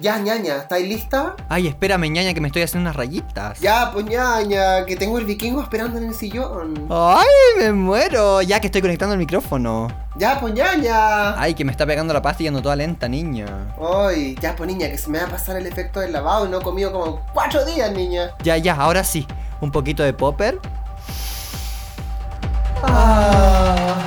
Ya, ñaña, ¿estáis lista? Ay, espérame, ñaña, que me estoy haciendo unas rayitas. Ya, pues ñaña, que tengo el vikingo esperando en el sillón. Ay, me muero. Ya que estoy conectando el micrófono. Ya, pues ñaña. Ay, que me está pegando la pasta y ando toda lenta, niña. Ay, ya, pues niña, que se me va a pasar el efecto del lavado y no he comido como cuatro días, niña. Ya, ya, ahora sí. Un poquito de popper. Ah.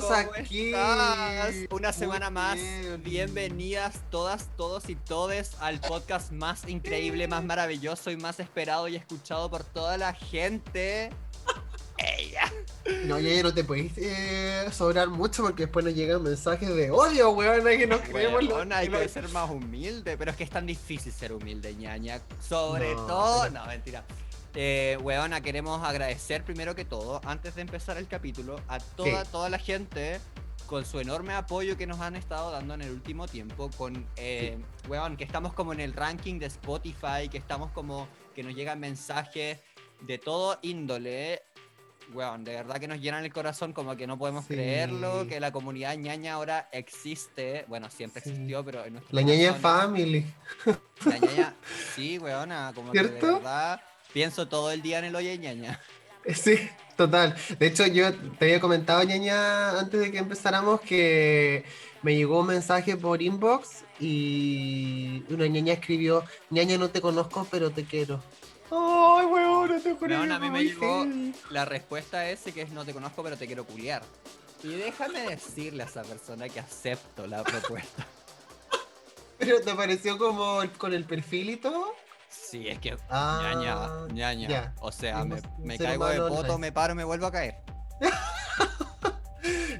¿Cómo aquí. estás? Una semana más. bien. Bienvenidas todas, todos y todes al podcast más increíble, más maravilloso y más esperado y escuchado por toda la gente. Ella. No, ya no te podéis eh, sobrar mucho porque después nos llegan mensajes de odio, weón, que nos creemos hay que ser más humilde, pero es que es tan difícil ser humilde, ñaña. Sobre No, todo. pero- No, mentira. Eh, weona, queremos agradecer primero que todo, antes de empezar el capítulo, a toda, Sí. toda la gente con su enorme apoyo que nos han estado dando en el último tiempo, con, eh, weón, que estamos como en el ranking de Spotify, que estamos como, que nos llegan mensajes de todo índole. Weón, de verdad que nos llenan el corazón como que no podemos Sí. creerlo, que la comunidad ñaña ahora existe. Bueno, siempre Sí. existió, pero en nuestro La ñaña family. La ñaña, sí, weona, como que ¿Cierto? de verdad pienso todo el día en el oye ñaña. Sí, total. De hecho, yo te había comentado, ñaña, antes de que empezáramos, que me llegó un mensaje por inbox y una ñaña escribió, ñaña no te conozco, pero te quiero. Ay, weón, no te juro. Weón, que a mí me llegó la respuesta es que es no te conozco, pero te quiero culiar. Y déjame decirle a esa persona que acepto la propuesta. Pero te apareció como con el perfil y todo. Sí, es que Ah, ñaña, ñaña. O sea, me, caigo de poto, me paro, me vuelvo a caer.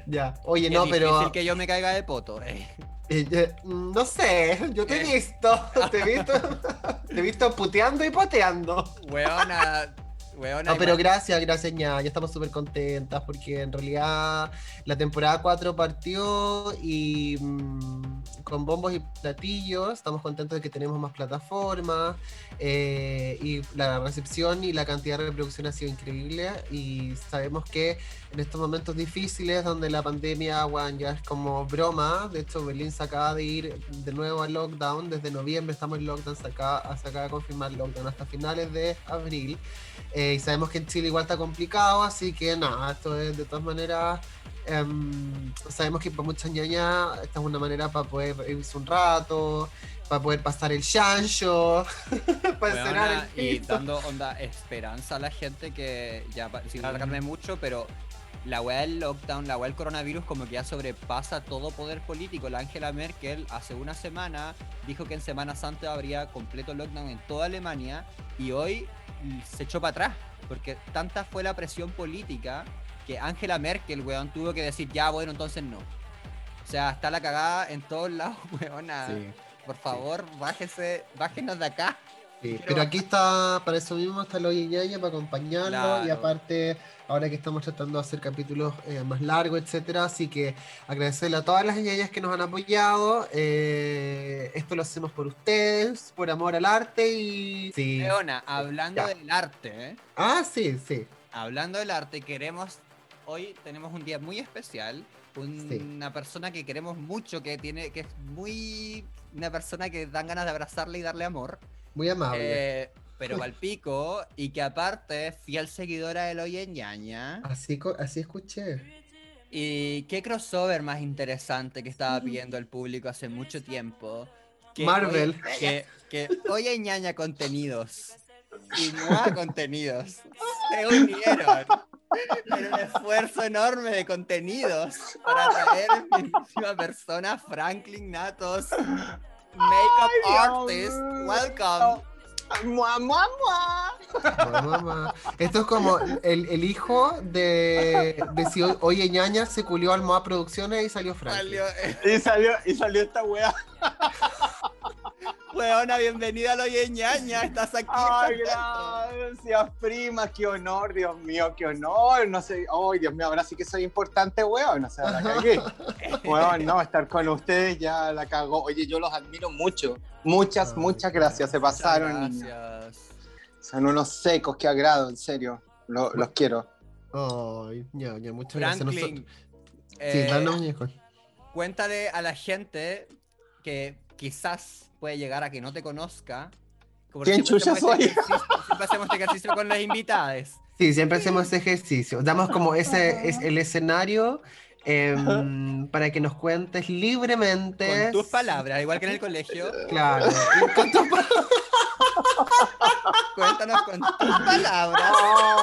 Ya. Oye, no, pero. que yo me caiga de poto. eh. Eh, eh, no sé, yo te he Eh. visto, te he visto, te he visto puteando y poteando. Weona, weona. No, pero gracias, gracias, ña, ya estamos súper contentas porque en realidad la temporada 4 partió y mm, con bombos y platillos, estamos contentos de que tenemos más plataformas eh, y la recepción y la cantidad de reproducción ha sido increíble y sabemos que en estos momentos difíciles donde la pandemia weón, ya es como broma, de hecho Berlín se acaba de ir de nuevo al lockdown, desde noviembre estamos en lockdown, se acaba, se acaba de confirmar lockdown hasta finales de abril. Eh, y sabemos que en Chile igual está complicado, así que nada, esto es de todas maneras. Em, sabemos que para muchas ñañas esta es una manera para poder irse un rato, para poder pasar el chancho, para Weona, cerrar el y dando onda esperanza a la gente que ya sin alargarme mucho, pero la weá del lockdown, la weá del coronavirus como que ya sobrepasa todo poder político. La Angela Merkel hace una semana dijo que en Semana Santa habría completo lockdown en toda Alemania y hoy mm, se echó para atrás porque tanta fue la presión política que Angela Merkel, weón, tuvo que decir ya, bueno, entonces no. O sea, está la cagada en todos lados, weona. Por favor, bájese, bájenos de acá. Sí, pero aquí está, para eso mismo está lo Ñaña, para acompañarlo y Claro. aparte, ahora que estamos tratando de hacer capítulos eh, más largos, etcétera, así que agradecerle a todas las ñañas que nos han apoyado. eh, esto lo hacemos por ustedes, por amor al arte y. Sí. Leona, hablando Ya. del arte, ¿eh? Ah, sí, sí. hablando del arte, queremos, hoy tenemos un día muy especial, un- Sí. una persona que queremos mucho, que tiene, que es muy, una persona que dan ganas de abrazarle y darle amor, Muy amable. eh, pero palpico, y que aparte es fiel seguidora del Oye Ñaña. Así, así escuché. ¿Y qué crossover más interesante que estaba pidiendo el público hace mucho tiempo? Que Marvel. Que, que Oye Ñaña Contenidos y Mua Contenidos se unieron en un esfuerzo enorme de contenidos para traer a mi misma persona, Franklin Natos, Makeup Artist. Welcome. ¡Mua, mua, mua! Mamá, mamá. Esto es como el, el hijo de, de si hoy- Oye Ñaña se culió al Moa Producciones y salió Franklin. Salió, eh, Y salió, y salió esta wea. Weona, bienvenida a lo ñaña, estás aquí. Ay, gracias, prima, qué honor, Dios mío, qué honor. No sé, ay, Dios mío, ahora sí que soy importante, weón. O sea, la cagué. Weón, no, estar con ustedes ya la cagó. Oye, yo los admiro mucho. Muchas, Ay, muchas gracias. Se pasaron. Gracias. Son unos secos, qué agrado, en serio. Lo- los quiero. Ay, ñaña, muchas gracias. Franklin, Nosotros- eh, Sí, dale, muñeco. cuéntale a la gente que quizás puede llegar a que no te conozca. Como ¿Quién chucha este soy? ejercicio- Siempre hacemos este ejercicio con las invitadas. Sí, siempre hacemos ese ejercicio. Damos como ese es el escenario em, para que nos cuentes libremente. Con tus palabras, igual que en el colegio. Claro. con tus pa- Cuéntanos con tus palabras,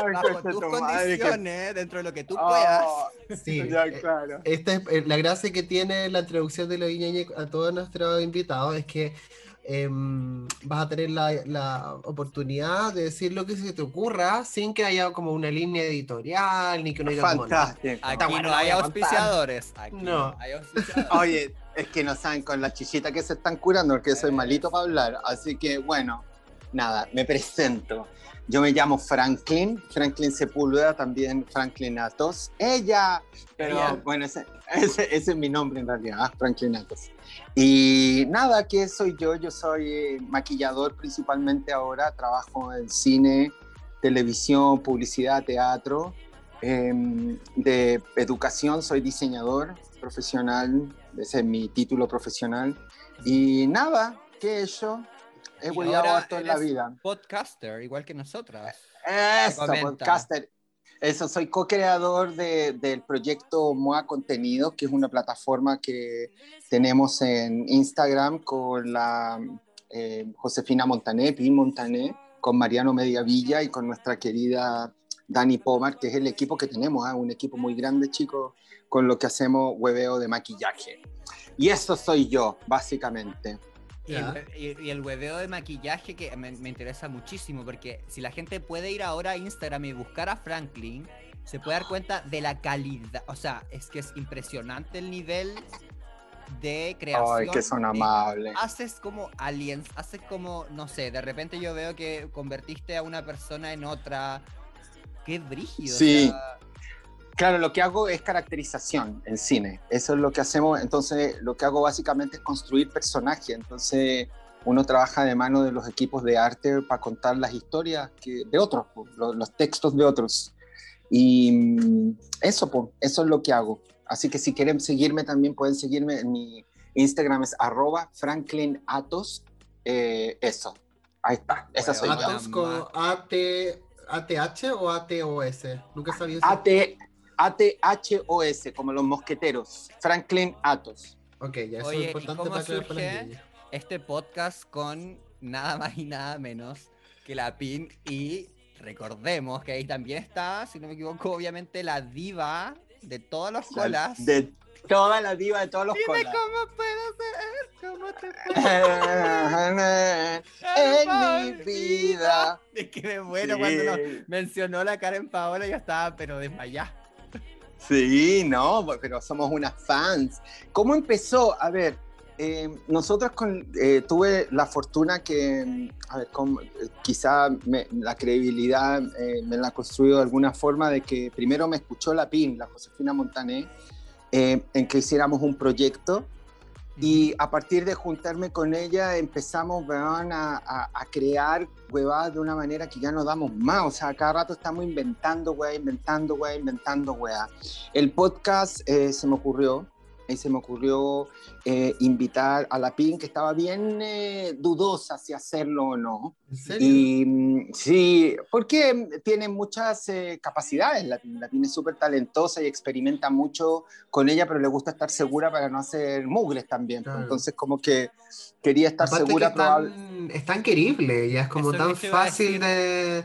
Ay, bajo tus tu condiciones, dentro de lo que tú puedas. Ah, Sí, ya, eh, claro. Esta es eh, la gracia que tiene la introducción de los Iñeñe a todos nuestros invitados, es que em, vas a tener la, la oportunidad de decir lo que se te ocurra sin que haya como una línea editorial, ni que uno diga como, "No". Fantástico. Aquí bueno, no hay auspiciadores. Aquí No. no hay auspiciadores. Oye, es que no saben con la chichita que se están curando, porque soy malito para hablar. Así que, bueno, nada, me presento. Yo me llamo Franklin, Franklin Sepúlveda, también Franklin Atos. Ella, pero bueno, ese, ese- ese es mi nombre en realidad, ah, Franklin Atos. Y nada, ¿qué soy yo? Yo soy eh, maquillador principalmente ahora, trabajo en cine, televisión, publicidad, teatro. Em, de educación soy diseñador profesional, ese es mi título profesional. Y nada, ¿qué he hecho? He hueveado harto en la vida. Podcaster, igual que nosotras. Eso, podcaster. Eso, soy co-creador de- del proyecto MOA Contenidos, que es una plataforma que tenemos en Instagram con la eh, Josefina Montané, Pin Montané, con Mariano Mediavilla y con nuestra querida Dani Pomar, que es el equipo que tenemos, ah, un equipo muy grande, chicos, con lo que hacemos hueveo de maquillaje. Y eso soy yo, básicamente. Y el, y- y el hueveo de maquillaje que me, me interesa muchísimo, porque si la gente puede ir ahora a Instagram y buscar a Franklin, se puede dar cuenta de la calidad. O sea, es que es impresionante el nivel de creación. Ay, que son amables. Haces como aliens, haces como, no sé, de repente yo veo que convertiste a una persona en otra. Qué brígido. o Sí. sea, Claro, lo que hago es caracterización en cine. Eso es lo que hacemos. Entonces, lo que hago básicamente es construir personajes. Entonces, uno trabaja de mano de los equipos de arte para contar las historias que, de otros, po, lo- los, textos de otros. Y mm, eso, eso es lo que hago. Así que si quieren seguirme también pueden seguirme en mi Instagram es arroba Franklin Atos. Eh, eso. Ahí está. Esa soy Bueno, yo. Atos con AT, ATH o ATOS. Nunca sabía eso. AT, A-T-H-O-S, como los mosqueteros. Franklin Atos. Ok, ya eso Oye, ¿y es importante cómo para surge? este podcast con nada más y nada menos que la PIN y recordemos que ahí también está, si no me equivoco, obviamente la diva de todas las colas. De toda la diva de todos los Dime colas. cómo puedo ser, cómo te puedo en mi vida. Es que me muero cuando nos Sí. mencionó la Karen Paola, yo estaba pero desmayada. Sí, no, pero somos unas fans. ¿Cómo empezó? A ver, eh, nosotros con, eh, tuve la fortuna que, a ver, eh, quizá la credibilidad eh, me la construyó de alguna forma de que primero me escuchó la PIN, la Josefina Montané, en que hiciéramos un proyecto y a partir de juntarme con ella empezamos weón, a, a- a crear huevadas de una manera que ya no damos más. O sea, cada rato estamos inventando, weá, inventando, weá, inventando, weá. El podcast eh, se me ocurrió, y se me ocurrió eh, invitar a la PIN, que estaba bien eh, dudosa si hacerlo o no. ¿En serio? Y mm, sí, porque tiene muchas eh, capacidades. La, la PIN es súper talentosa y experimenta mucho con ella, pero le gusta estar segura para no hacer mugres también. Claro. Entonces, como que quería estar Aparte segura, es tan, es tan querible, ya es como Eso tan fácil de,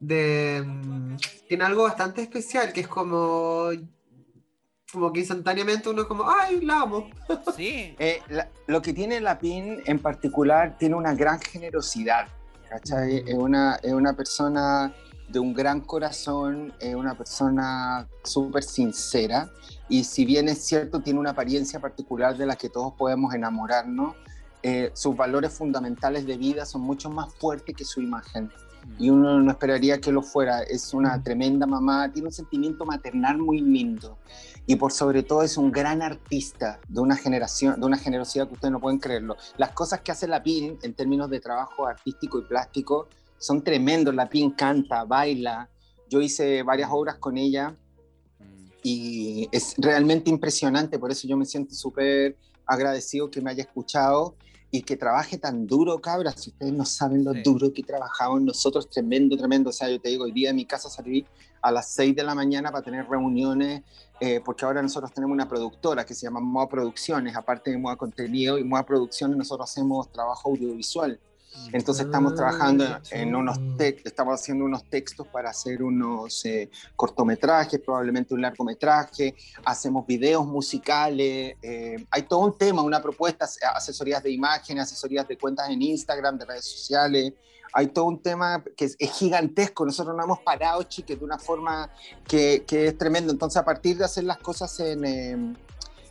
de, mm, Tiene algo bastante especial, que es como... Como que instantáneamente uno es como, ¡ay, la amo! Sí, Eh, la- lo que tiene la PIN en particular tiene una gran generosidad, ¿cachai? Mm. Es, una, es una persona de un gran corazón, es una persona súper sincera y si bien es cierto tiene una apariencia particular de la que todos podemos enamorarnos, eh, sus valores fundamentales de vida son mucho más fuertes que su imagen. Y uno no esperaría que lo fuera. Es una tremenda mamá, tiene un sentimiento maternal muy lindo. Y por sobre todo es un gran artista de una generación, de una generosidad que ustedes no pueden creerlo. Las cosas que hace la PIN en términos de trabajo artístico y plástico son tremendos. La PIN canta, baila. Yo hice varias obras con ella y es realmente impresionante. Por eso yo me siento súper agradecido que me haya escuchado y que trabaje tan duro, cabras. Si ustedes no saben lo duro que trabajamos nosotros, tremendo, tremendo. O sea, yo te digo, hoy día en mi casa salí a las 6 de la mañana para tener reuniones, eh, porque ahora nosotros tenemos una productora que se llama Moa Producciones, aparte de Moa Contenido y Moa Producciones, nosotros hacemos trabajo audiovisual. Entonces estamos trabajando en unos estamos haciendo unos textos para hacer unos eh, cortometrajes, probablemente un largometraje, hacemos videos musicales, eh, hay todo un tema, una propuesta, asesorías de imagen, asesorías de cuentas en Instagram, de redes sociales, hay todo un tema que es, gigantesco, nosotros no hemos parado, chiques, de una forma que, que, es tremendo, entonces a partir de hacer las cosas en... Em,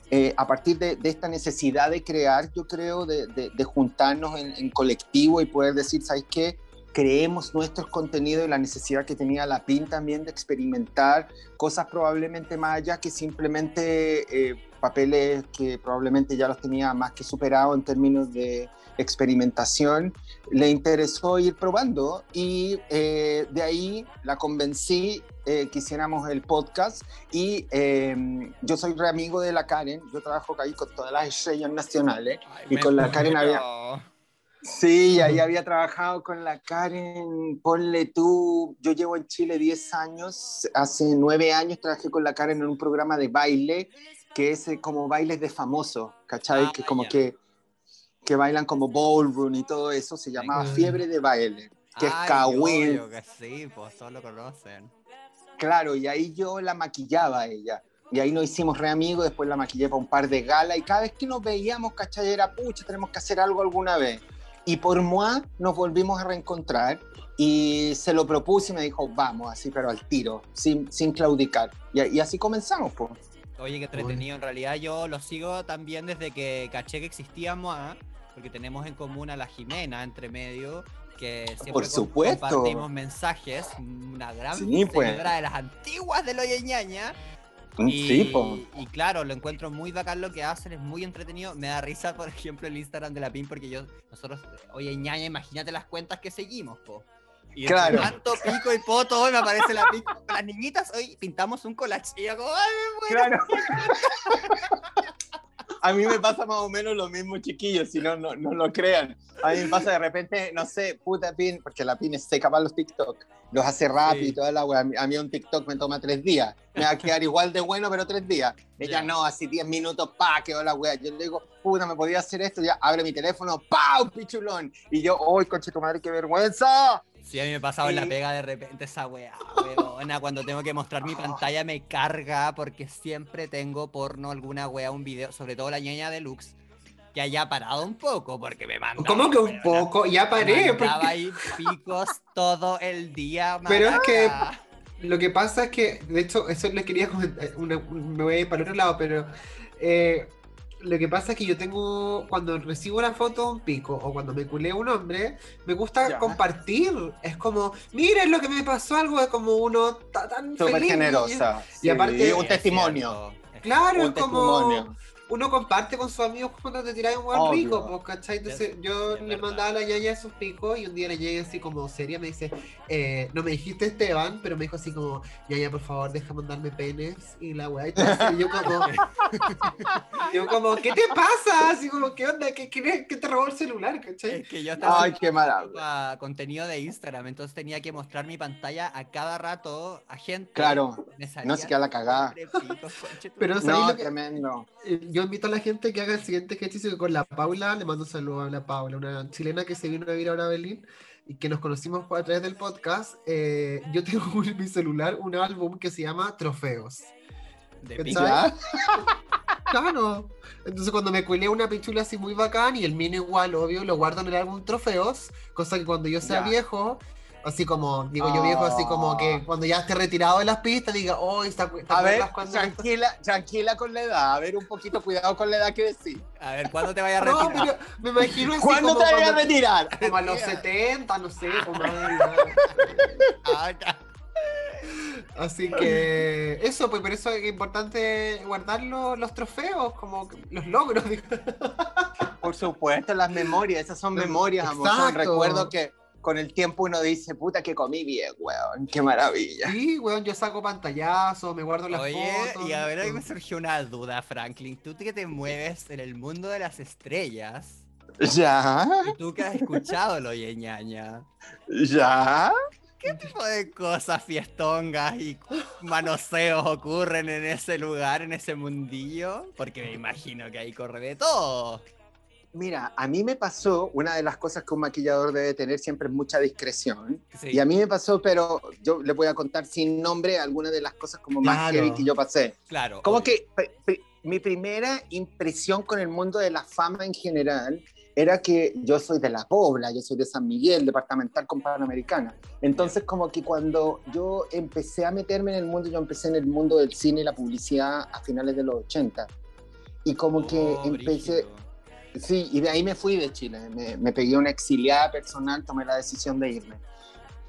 eh, a partir de, esta necesidad de crear, yo creo, de, juntarnos en, colectivo y poder decir, ¿sabes qué? Creemos nuestros contenidos y la necesidad que tenía la PIN también de experimentar cosas probablemente más allá que simplemente eh, papeles que probablemente ya los tenía más que superado en términos de experimentación, le interesó ir probando y eh, de ahí la convencí eh, que hiciéramos el podcast. Y em, yo soy re amigo de la Karen, yo trabajo ahí con todas las estrellas nacionales. Y con la Karen había... Sí, ahí había trabajado con la Karen, ponle tú, yo llevo en Chile 10 años, hace 9 años trabajé con la Karen en un programa de baile que es eh, como bailes de famosos, ¿cachai? Ah, que como que, que bailan como ballroom y todo eso, se llamaba Fiebre de Baile, que es Kawin. Sí, pues todos lo conocen. Claro, y ahí yo la maquillaba a ella. Y ahí nos hicimos re amigos, después la maquillé para un par de galas y cada vez que nos veíamos, ¿cachai? Era, pucha, tenemos que hacer algo alguna vez. Y por moi nos volvimos a reencontrar y se lo propuse y me dijo, vamos, así, pero al tiro, sin, sin claudicar. Y, y así comenzamos, pues. Oye, qué entretenido. En realidad yo lo sigo también desde que caché que existíamos, porque tenemos en común a la Jimena entre medio, que siempre Por supuesto. compartimos mensajes, una gran sí, pues. de las antiguas de Loya Ñaña. Mm, y, y claro, lo encuentro muy bacán lo que hacen, es muy entretenido. Me da risa, por ejemplo, el Instagram de la PIN, porque yo, nosotros, oye, ñaña, imagínate las cuentas que seguimos, po. Y claro. tanto pico y poto, hoy me aparece la pico. Las niñitas hoy pintamos un collage y yo como, ¡ay, me Claro. A mí me pasa más o menos lo mismo, chiquillos, si no, no, no lo crean. A mí me pasa de repente, no sé, puta pin, porque la pin es seca para los TikTok, los hace rápido y toda la wea. A mí un TikTok me toma tres días. Me va a quedar igual de bueno, pero tres días. Ella no, así diez minutos, pa, quedó la wea. Yo le digo, puta, me podía hacer esto, ya abre mi teléfono, ¡pau! Pichulón. Y yo, ¡ay, conche tu madre, qué vergüenza! Sí, a mí me pasaba en la pega de repente esa weá, weona. Cuando tengo que mostrar mi pantalla me carga porque siempre tengo porno, alguna weá, un video, sobre todo la ñaña deluxe, que haya parado un poco porque me mandaba. ¿Cómo que un poco? Ya paré. Mandaba ahí picos todo el día. Pero es que lo que pasa es que, de hecho, eso les quería comentar, me voy a ir para otro lado, pero eh, lo que pasa es que yo tengo, cuando recibo una foto un pico o cuando me culé un hombre, me gusta compartir. Es como, miren lo que me pasó, algo es como uno tan Súper generosa. Y, aparte. un testimonio. Claro, es como uno comparte con sus amigos cuando te tiras un buen rico, pues, ¿cachai? Entonces yo le mandaba a la ñaña esos picos y un día la ñaña así como seria me dice, eh, no me dijiste Esteban, pero me dijo así como, ñaña, por favor, deja mandarme penes y la weá. Y yo como, yo como, ¿qué te pasa? Así como, ¿qué onda? ¿Qué, qué, qué te robó el celular? ¿cachai? Es que yo estaba Ay, qué maravilla. contenido de Instagram, entonces tenía que mostrar mi pantalla a cada rato a gente. Claro, no se queda la cagada. pero no, tremendo. Eh, yo invito a la gente que haga el siguiente ejercicio con la Paula, le mando un saludo a la Paula, una chilena que se vino a vivir ahora a Berlín y que nos conocimos a través del podcast. Eh, yo tengo en mi celular un álbum que se llama Trofeos. ¿De pizza? claro. Entonces cuando me cuelé una pichula así muy bacán y el mío igual, obvio, lo guardo en el álbum Trofeos, cosa que cuando yo sea viejo Así como, digo yo viejo, así como que Oh. cuando ya esté retirado de las pistas, diga, oh, está, A ver, tranquila, tranquila con la edad. A ver, un poquito cuidado con la edad que decís. A ver, ¿cuándo te vayas a No, retirar? pero me imagino así ¿Cuándo como te vayas a retirar? Como a los 70, no sé, como Ah. Así que eso, pues por eso es importante guardar lo- los trofeos, como los logros. digo. Por supuesto, las memorias, esas son memorias, amor. Son recuerdos que con el tiempo uno dice, puta que comí bien, weón, qué maravilla. Sí, weón, yo saco pantallazos, me guardo las Oye, fotos. y a ver, ahí me surgió una duda, Franklin. Tú que te mueves en el mundo de las estrellas, ¿Ya? y tú que has escuchado lo de ñaña, ¿Ya? ¿qué tipo de cosas fiestongas y manoseos ocurren en ese lugar, en ese mundillo? Porque me imagino que ahí corre de todo. Mira, a mí me pasó, una de las cosas que un maquillador debe tener siempre es mucha discreción. Sí. Y a mí me pasó, pero yo le voy a contar sin nombre algunas de las cosas como más Claro. heavy que yo pasé. Claro. Como obvio. que mi primera impresión con el mundo de la fama en general era que yo soy de La Pobla, yo soy de San Miguel, departamental con Panamericana. Entonces, como que cuando yo empecé a meterme en el mundo, yo empecé en el mundo del cine y la publicidad a finales de los 80. Y como que Oh, empecé, brígido. Sí, y de ahí me fui de Chile. Me, me pegué una exiliada personal, tomé la decisión de irme.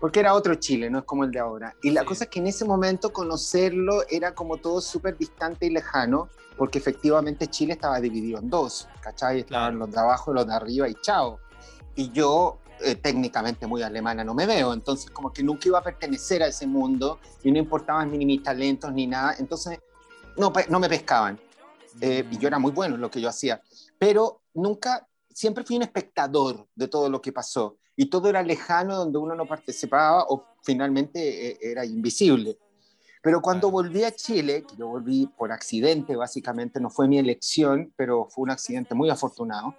Porque era otro Chile, no es como el de ahora. Y la Sí. cosa es que en ese momento conocerlo era como todo súper distante y lejano, porque efectivamente Chile estaba dividido en dos, ¿cachai? Estaban Claro. los de abajo los de arriba y chao. Y yo, eh, técnicamente muy alemana, no me veo. Entonces, como que nunca iba a pertenecer a ese mundo y no importaban ni mis talentos ni nada. Entonces, no, no me pescaban. Eh, y yo era muy bueno en lo que yo hacía, pero nunca, siempre fui un espectador de todo lo que pasó y todo era lejano donde uno no participaba o finalmente eh, era invisible. Pero cuando volví a Chile, que yo volví por accidente básicamente, no fue mi elección, pero fue un accidente muy afortunado,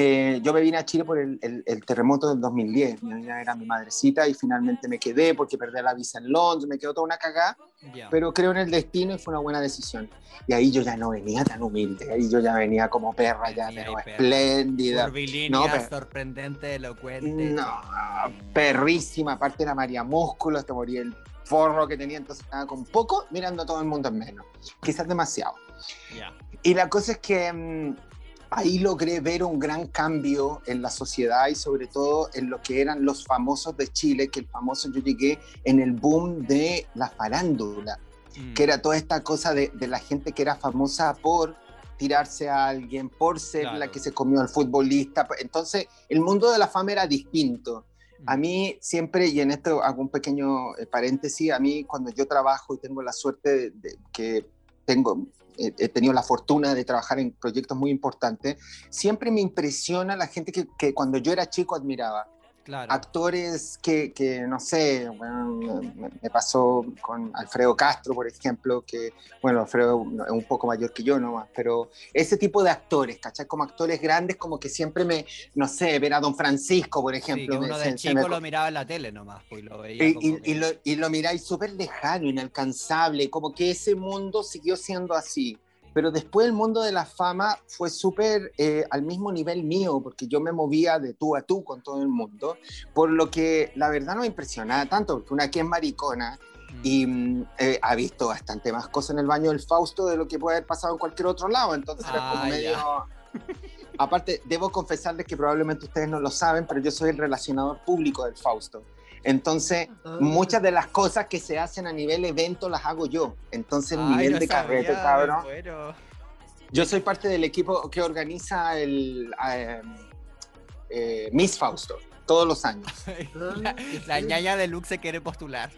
eh, yo me vine a Chile por el, el- el terremoto del 2010, mi niña era mi madrecita y finalmente me quedé porque perdí la visa en Londres, me quedó toda una cagada, Ya. pero creo en el destino y fue una buena decisión. Y ahí yo ya no venía tan humilde, ahí yo ya venía como perra, ya, Venía pero espléndida. No, pero- sorprendente, elocuente. No, perrísima, aparte era María Músculo, te moría el forro que tenía, entonces estaba con poco mirando a todo el mundo en menos, quizás demasiado. Ya. Y la cosa es que mm, ahí logré ver un gran cambio en la sociedad y sobre todo en lo que eran los famosos de Chile, que el famoso yo llegué en el boom de la farándula, Mm. que era toda esta cosa de, de la gente que era famosa por tirarse a alguien, por ser la que se comió al futbolista. Entonces, el mundo de la fama era distinto. A Mm. mí siempre, y en esto hago un pequeño eh, paréntesis, a mí cuando yo trabajo y tengo la suerte de, de que tengo, he tenido la fortuna de trabajar en proyectos muy importantes, siempre me impresiona la gente que, que cuando yo era chico admiraba. Claro. Actores que, que, no sé, bueno, me, me pasó con Alfredo Castro, por ejemplo, que, bueno, Alfredo es un poco mayor que yo nomás, pero ese tipo de actores, ¿cachai? Como actores grandes, como que siempre me, no sé, ver a Don Francisco, por Sí, ejemplo. que me- uno de chico me- lo miraba en la tele nomás, pues y lo veía y, como y- que- y lo, y lo miráis súper lejano, inalcanzable, como que ese mundo siguió siendo así. Pero después el mundo de la fama fue súper eh, al mismo nivel mío, porque yo me movía de tú a tú con todo el mundo, por lo que la verdad no me impresionaba tanto, porque una que es maricona Mm. y mm, eh, ha visto bastante más cosas en el baño del Fausto de lo que puede haber pasado en cualquier otro lado, entonces era como Ah, medio... Aparte, debo confesarles que probablemente ustedes no lo saben, pero yo soy el relacionador público del Fausto. Entonces, Ah. muchas de las cosas que se hacen a nivel evento las hago yo. Entonces, el Ay, nivel no de carrete, cabrón. bueno. Yo soy parte del equipo que organiza el eh, eh, Miss Fausto todos los años. La, la ñaña de Luke se quiere postular.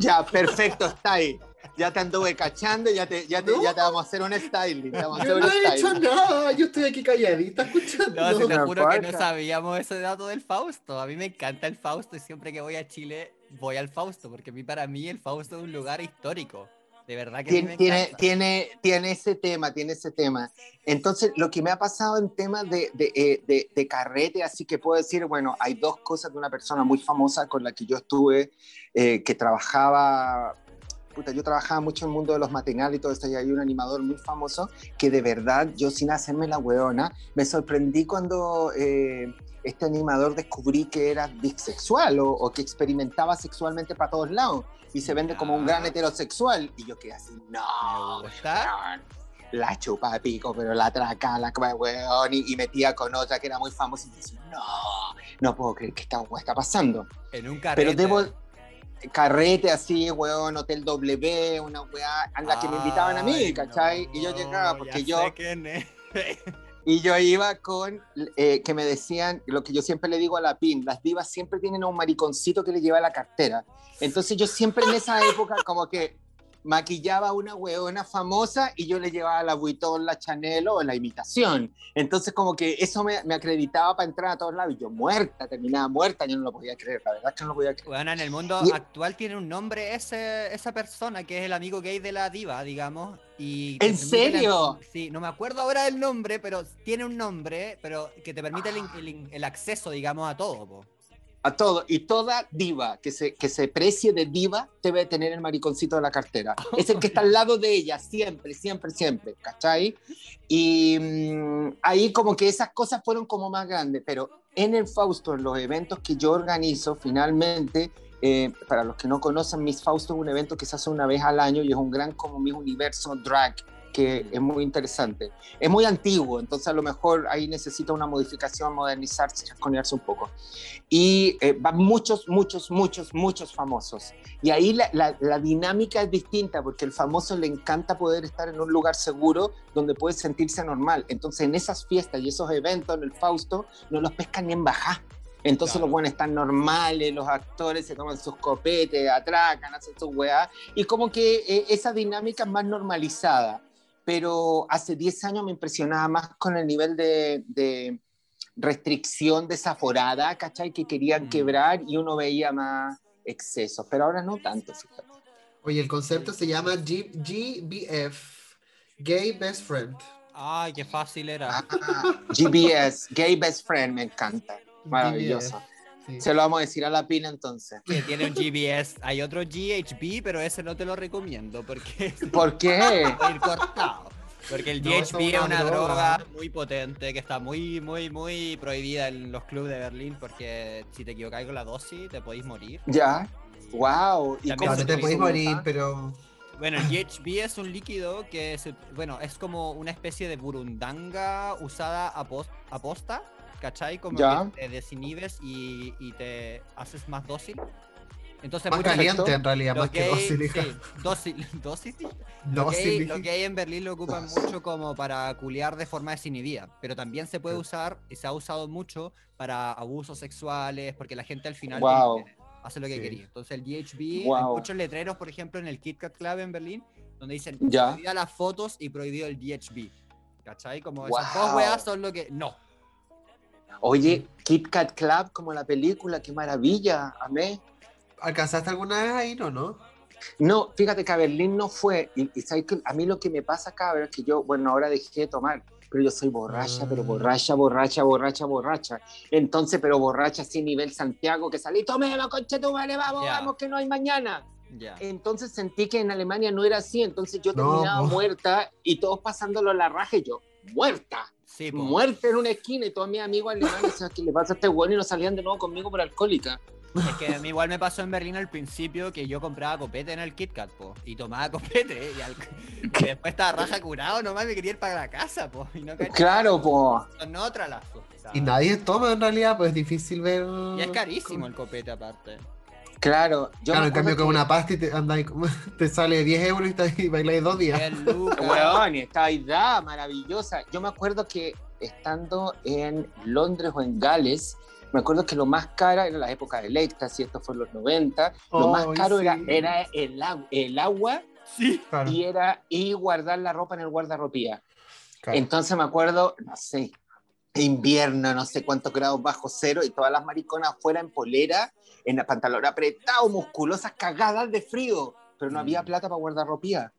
Ya, perfecto, está ahí. Ya te anduve cachando, ya te, ya te, No. ya te vamos a hacer un styling. te vamos a hacer Yo un no he hecho nada, yo estoy aquí calladita escuchando. No, si te juro que no sabíamos ese dato del Fausto. A mí me encanta el Fausto y siempre que voy a Chile voy al Fausto, porque a mí, para mí el Fausto es un lugar histórico. De verdad que Tiene, me tiene, tiene, tiene ese tema, tiene ese tema. Entonces, lo que me ha pasado en temas de, de, eh, de- de carrete, así que puedo decir, bueno, hay dos cosas de una persona muy famosa con la que yo estuve, eh, que trabajaba puta, yo trabajaba mucho en el mundo de los materiales y todo esto, y hay un animador muy famoso que de verdad, yo sin hacerme la weona, me sorprendí cuando eh, este animador descubrí que era bisexual o, o que experimentaba sexualmente para todos lados y se vende como un gran heterosexual. Y yo quedé así, no, Me gusta. weón. La chupa de pico, pero la traca, la weón, y, y metía con otra que era muy famosa. Y decía, no, no puedo creer que esta está pasando. En un carrete. Pero debo. Carrete así, weón, Hotel W, una weá a la que me invitaban a mí, ¿cachai? y yo llegaba porque yo. Y yo iba con, eh, que me decían, lo que yo siempre le digo a la PIN, las divas siempre tienen a un mariconcito que le lleva la cartera. Entonces yo siempre en esa época como que maquillaba a una hueona famosa y yo le llevaba la Vuitton, la Chanel o la imitación. Entonces como que eso me, me acreditaba para entrar a todos lados y yo muerta, terminaba muerta, yo no lo podía creer, la verdad es que no lo podía creer. Bueno, en el mundo Y- actual tiene un nombre ese, esa persona que es el amigo gay de la diva, digamos. Y ¿En permite la- serio? sí, no me acuerdo ahora el nombre, pero tiene un nombre, pero que te permite el acceso, digamos, a todo. po. A todo. Y toda diva que se, que se precie de diva debe tener el mariconcito de la cartera. Es el que está al lado de ella, siempre, siempre, siempre. ¿Cachai? Y mm, ahí como que esas cosas fueron como más grandes. Pero en el Fausto, en los eventos que yo organizo, finalmente, eh, para los que no conocen, Miss Fausto es un evento que se hace una vez al año y es un gran como mi universo drag que es muy interesante. Es muy antiguo, entonces a lo mejor ahí necesita una modificación, modernizarse, chasconearse un poco y eh, van muchos, muchos, muchos, muchos famosos. Y ahí la, la- la dinámica es distinta porque el famoso le encanta poder estar en un lugar seguro donde puede sentirse normal. Entonces en esas fiestas y esos eventos en el Fausto no los pescan ni en bajar. Entonces Claro. los buenos están normales, los actores se toman sus copetes, atracan, hacen sus weá. Y como que eh, esa dinámica es más normalizada. Pero hace 10 años me impresionaba más con el nivel de, de restricción desaforada, ¿cachai? Que querían Mm. quebrar y uno veía más excesos, pero ahora no tanto, fíjate. Oye, el concepto se llama G- GBF, Gay Best Friend. Ay, qué fácil era. Ah, GBS, Gay Best Friend, me encanta. Maravilloso. GBF, sí. Se lo vamos a decir a la pina entonces. Que tiene un GBS. Hay otro GHB, pero ese no te lo recomiendo porque ¿Por qué? ir cortado. Porque el No, GHB es es una droga. droga muy potente que está muy, muy, muy prohibida en los clubes de Berlín porque si te equivocas con la dosis te podéis morir. Ya. Wow. ¿Y cómo te usa? morir, pero Bueno, el GHB es un líquido que se- bueno, es como una especie de burundanga usada a, pos- a posta, ¿cachai? Como Ya. que te desinhibes y, y te haces más dócil. Entonces, más caliente en realidad, más que dócil. hija. sí, dócil, dócil. Los sí, gay, dije- los gay en Berlín lo ocupan Dos. mucho como para culiar de forma desinhibida, pero también se puede usar y se ha usado mucho para abusos sexuales, porque la gente al final Wow. que hace lo que Sí. quería. Entonces el hay Wow. muchos letreros, por ejemplo, en el Kit Kat Club en Berlín, donde dicen Ya. prohibida las fotos y prohibido el GHB. ¿Cachai? Como esas dos Wow. weas son lo que. No. Oye, Kit Kat Club, como la película, qué maravilla, amé. ¿Alcanzaste alguna vez ahí, no, no? No, fíjate que a Berlín no fue. Y, y sabes que a mí lo que me pasa acá es que yo, bueno, ahora dejé de tomar, pero yo soy borracha, pero Ah. borracha, borracha, borracha, borracha. Entonces, pero borracha así nivel Santiago, que salí, tomemos, concha tu madre, vamos, vamos, que no hay mañana. Ya. Entonces sentí que en Alemania no era así, entonces yo No, terminaba muerta y todos pasándolo a la raja y yo, muerta, Sí, muerta en una esquina y todos mis amigos alemanes decían, ¿qué le pasa a este bueno? Y no salían de nuevo conmigo por alcohólica. Es que a mí igual me pasó en Berlín al principio que yo compraba copete en el Kit Kat, po, y tomaba copete, y, al- y después estaba raja curado, nomás me quería ir para la casa, po, y no. Claro, po. Son otra las cosas. Y nadie toma en realidad, pues es difícil ver. Y es carísimo el copete aparte. Claro, yo claro, en cambio con que- una pasta y te, como- te sale 10 euros y, te- y bailáis dos días. El. Weón, esta idea maravillosa. Yo me acuerdo que estando en Londres o en Gales, me acuerdo que lo más caro era la época del éxtasis, esto fue en los 90, lo más caro era, sí. era el, agu- el agua Sí. Claro, y era y guardar la ropa en el guardarropía. claro. Entonces me acuerdo, no sé, invierno, no sé cuántos grados bajo cero y todas las mariconas afuera en polera, en la pantalón apretado, musculosas, cagadas de frío, pero no Mm. había plata para guardar ropía.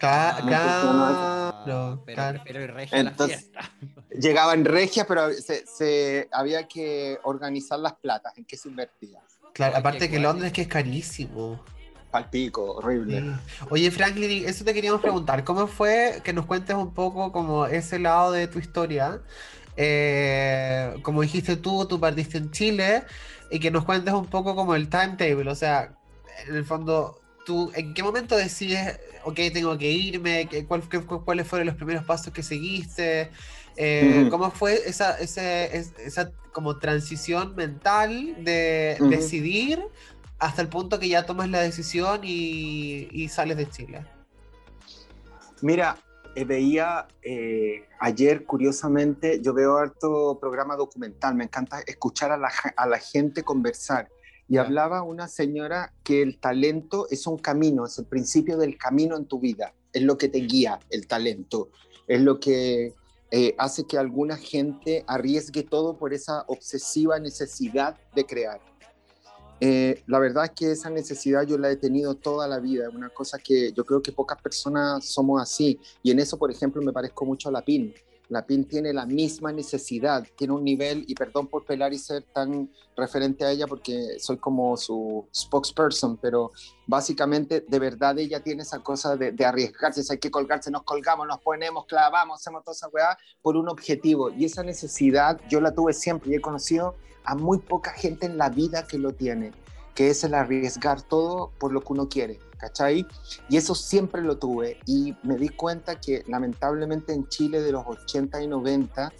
Ah, claro, pero claro. prefiero ir regia a la Entonces- fiesta. Llegaban regias, pero se, se- había que organizar las platas, en qué se invertía. Claro, Ay, aparte que guay. Londres que es carísimo. palpico, horrible. Oye, Franklin, eso te queríamos preguntar. ¿Cómo fue que nos cuentes un poco como ese lado de tu historia? Eh, como dijiste tú, tú partiste en Chile y que nos cuentes un poco como el timetable, o sea, en el fondo, tú, ¿en qué momento decides, ok, tengo que irme? ¿Cuál, ¿Cuáles fueron los primeros pasos que seguiste? Eh, ¿Cómo fue esa, esa como transición mental de decidir hasta el punto que ya tomas la decisión y, sales de Chile? Mira, eh, veía eh, ayer, curiosamente, yo veo harto programa documental, me encanta escuchar a la, gente conversar. Y hablaba una señora que el talento es un camino, es el principio del camino en tu vida, es lo que te guía, el talento, es lo que eh, hace que alguna gente arriesgue todo por esa obsesiva necesidad de crear. Eh, la verdad es que esa necesidad yo la he tenido toda la vida, es una cosa que yo creo que pocas personas somos así, y en eso, por ejemplo, me parezco mucho a la PIN. La PIN tiene la misma necesidad, tiene un nivel, y perdón por pelar y ser tan referente a ella porque soy como su spokesperson, pero básicamente de verdad ella tiene esa cosa de, arriesgarse, hay que colgarse, nos colgamos, nos ponemos, clavamos, hacemos toda esa weá por un objetivo. Y esa necesidad yo la tuve siempre y he conocido a muy poca gente en la vida que lo tiene, que es el arriesgar todo por lo que uno quiere, ¿cachai? Y eso siempre lo tuve y me di cuenta que lamentablemente en Chile de los 80 y 90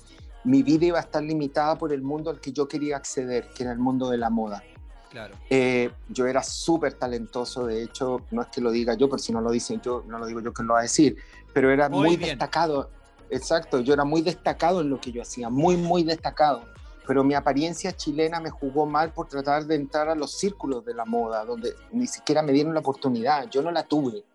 mi vida iba a estar limitada por el mundo al que yo quería acceder, que era el mundo de la moda. Claro. Eh, yo era súper talentoso, de hecho, no es que lo diga yo, pero si no lo dicen yo, no lo digo yo que lo va a decir, pero era muy, muy destacado. Exacto, yo era muy destacado en lo que yo hacía, muy, muy destacado pero mi apariencia chilena me jugó mal por tratar de entrar a los círculos de la moda, donde ni siquiera me dieron la oportunidad, yo no la tuve,